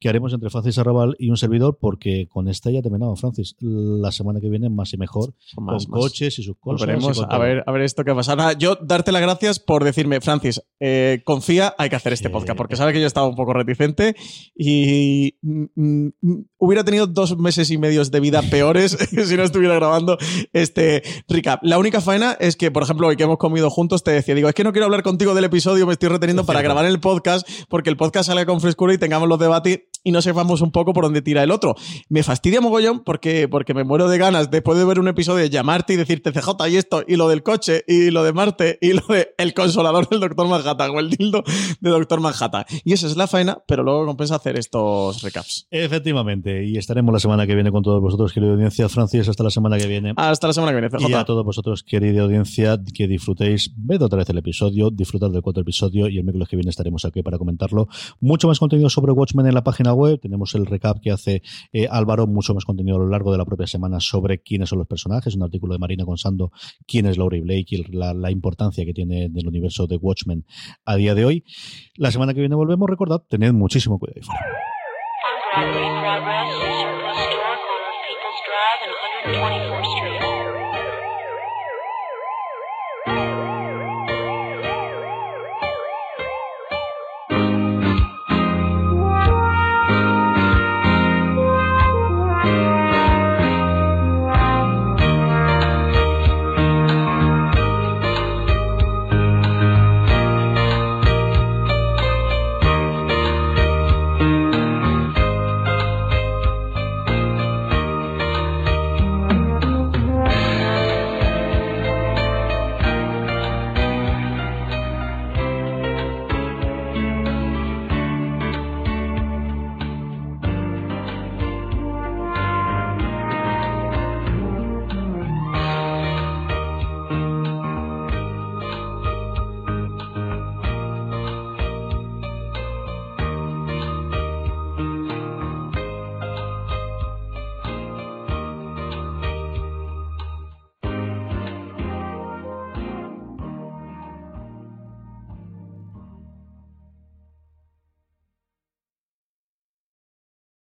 Speaker 2: que haremos entre Francis Arrabal y un servidor, porque con esta ya terminamos, Francis. La semana que viene más y mejor,
Speaker 3: Más,
Speaker 2: con
Speaker 3: más.
Speaker 2: coches y sus cosas.
Speaker 3: Volveremos
Speaker 2: con
Speaker 3: a ver, a ver esto que pasa. Nada, yo darte las gracias por decirme, Francis, eh, confía, hay que hacer este
Speaker 2: Sí.
Speaker 3: podcast, porque sabe que yo estaba un poco reticente y mm, mm, mm, hubiera tenido dos meses y medios de vida peores si no estuviera grabando este recap. La única faena es que, por ejemplo, hoy que hemos comido juntos, te decía, digo, es que no quiero hablar contigo del episodio, me estoy reteniendo
Speaker 2: Es
Speaker 3: para
Speaker 2: cierto.
Speaker 3: grabar el podcast, porque el podcast salga con frescura y tengamos los debates y no sepamos un poco por dónde tira el otro. Me fastidia mogollón porque, porque me muero de ganas después de ver un episodio de llamarte y decirte CJ y esto, y lo del coche, y lo de Marte, y lo de el consolador del Doctor Manhattan o el dildo de Doctor Manhattan. Y esa es la faena, pero luego compensa hacer estos recaps.
Speaker 2: Efectivamente, y estaremos la semana que viene con todos vosotros, querida audiencia. Francis, hasta la semana que viene.
Speaker 3: Hasta la semana que viene, CJ.
Speaker 2: Y a todos vosotros, querida audiencia, que disfrutéis, ved otra vez el episodio, disfrutad del cuarto episodio y el miércoles que viene estaremos aquí para comentarlo. Mucho más contenido sobre Watchmen en la página web, tenemos el recap que hace eh, Álvaro, mucho más contenido a lo largo de la propia semana sobre quiénes son los personajes, un artículo de Marina Consando, quién es Laurie Blake y la, la importancia que tiene en el universo de Watchmen a día de hoy. La semana que viene volvemos, recordad, tened muchísimo cuidado.
Speaker 8: Progress, of People's Drive and 124th Street.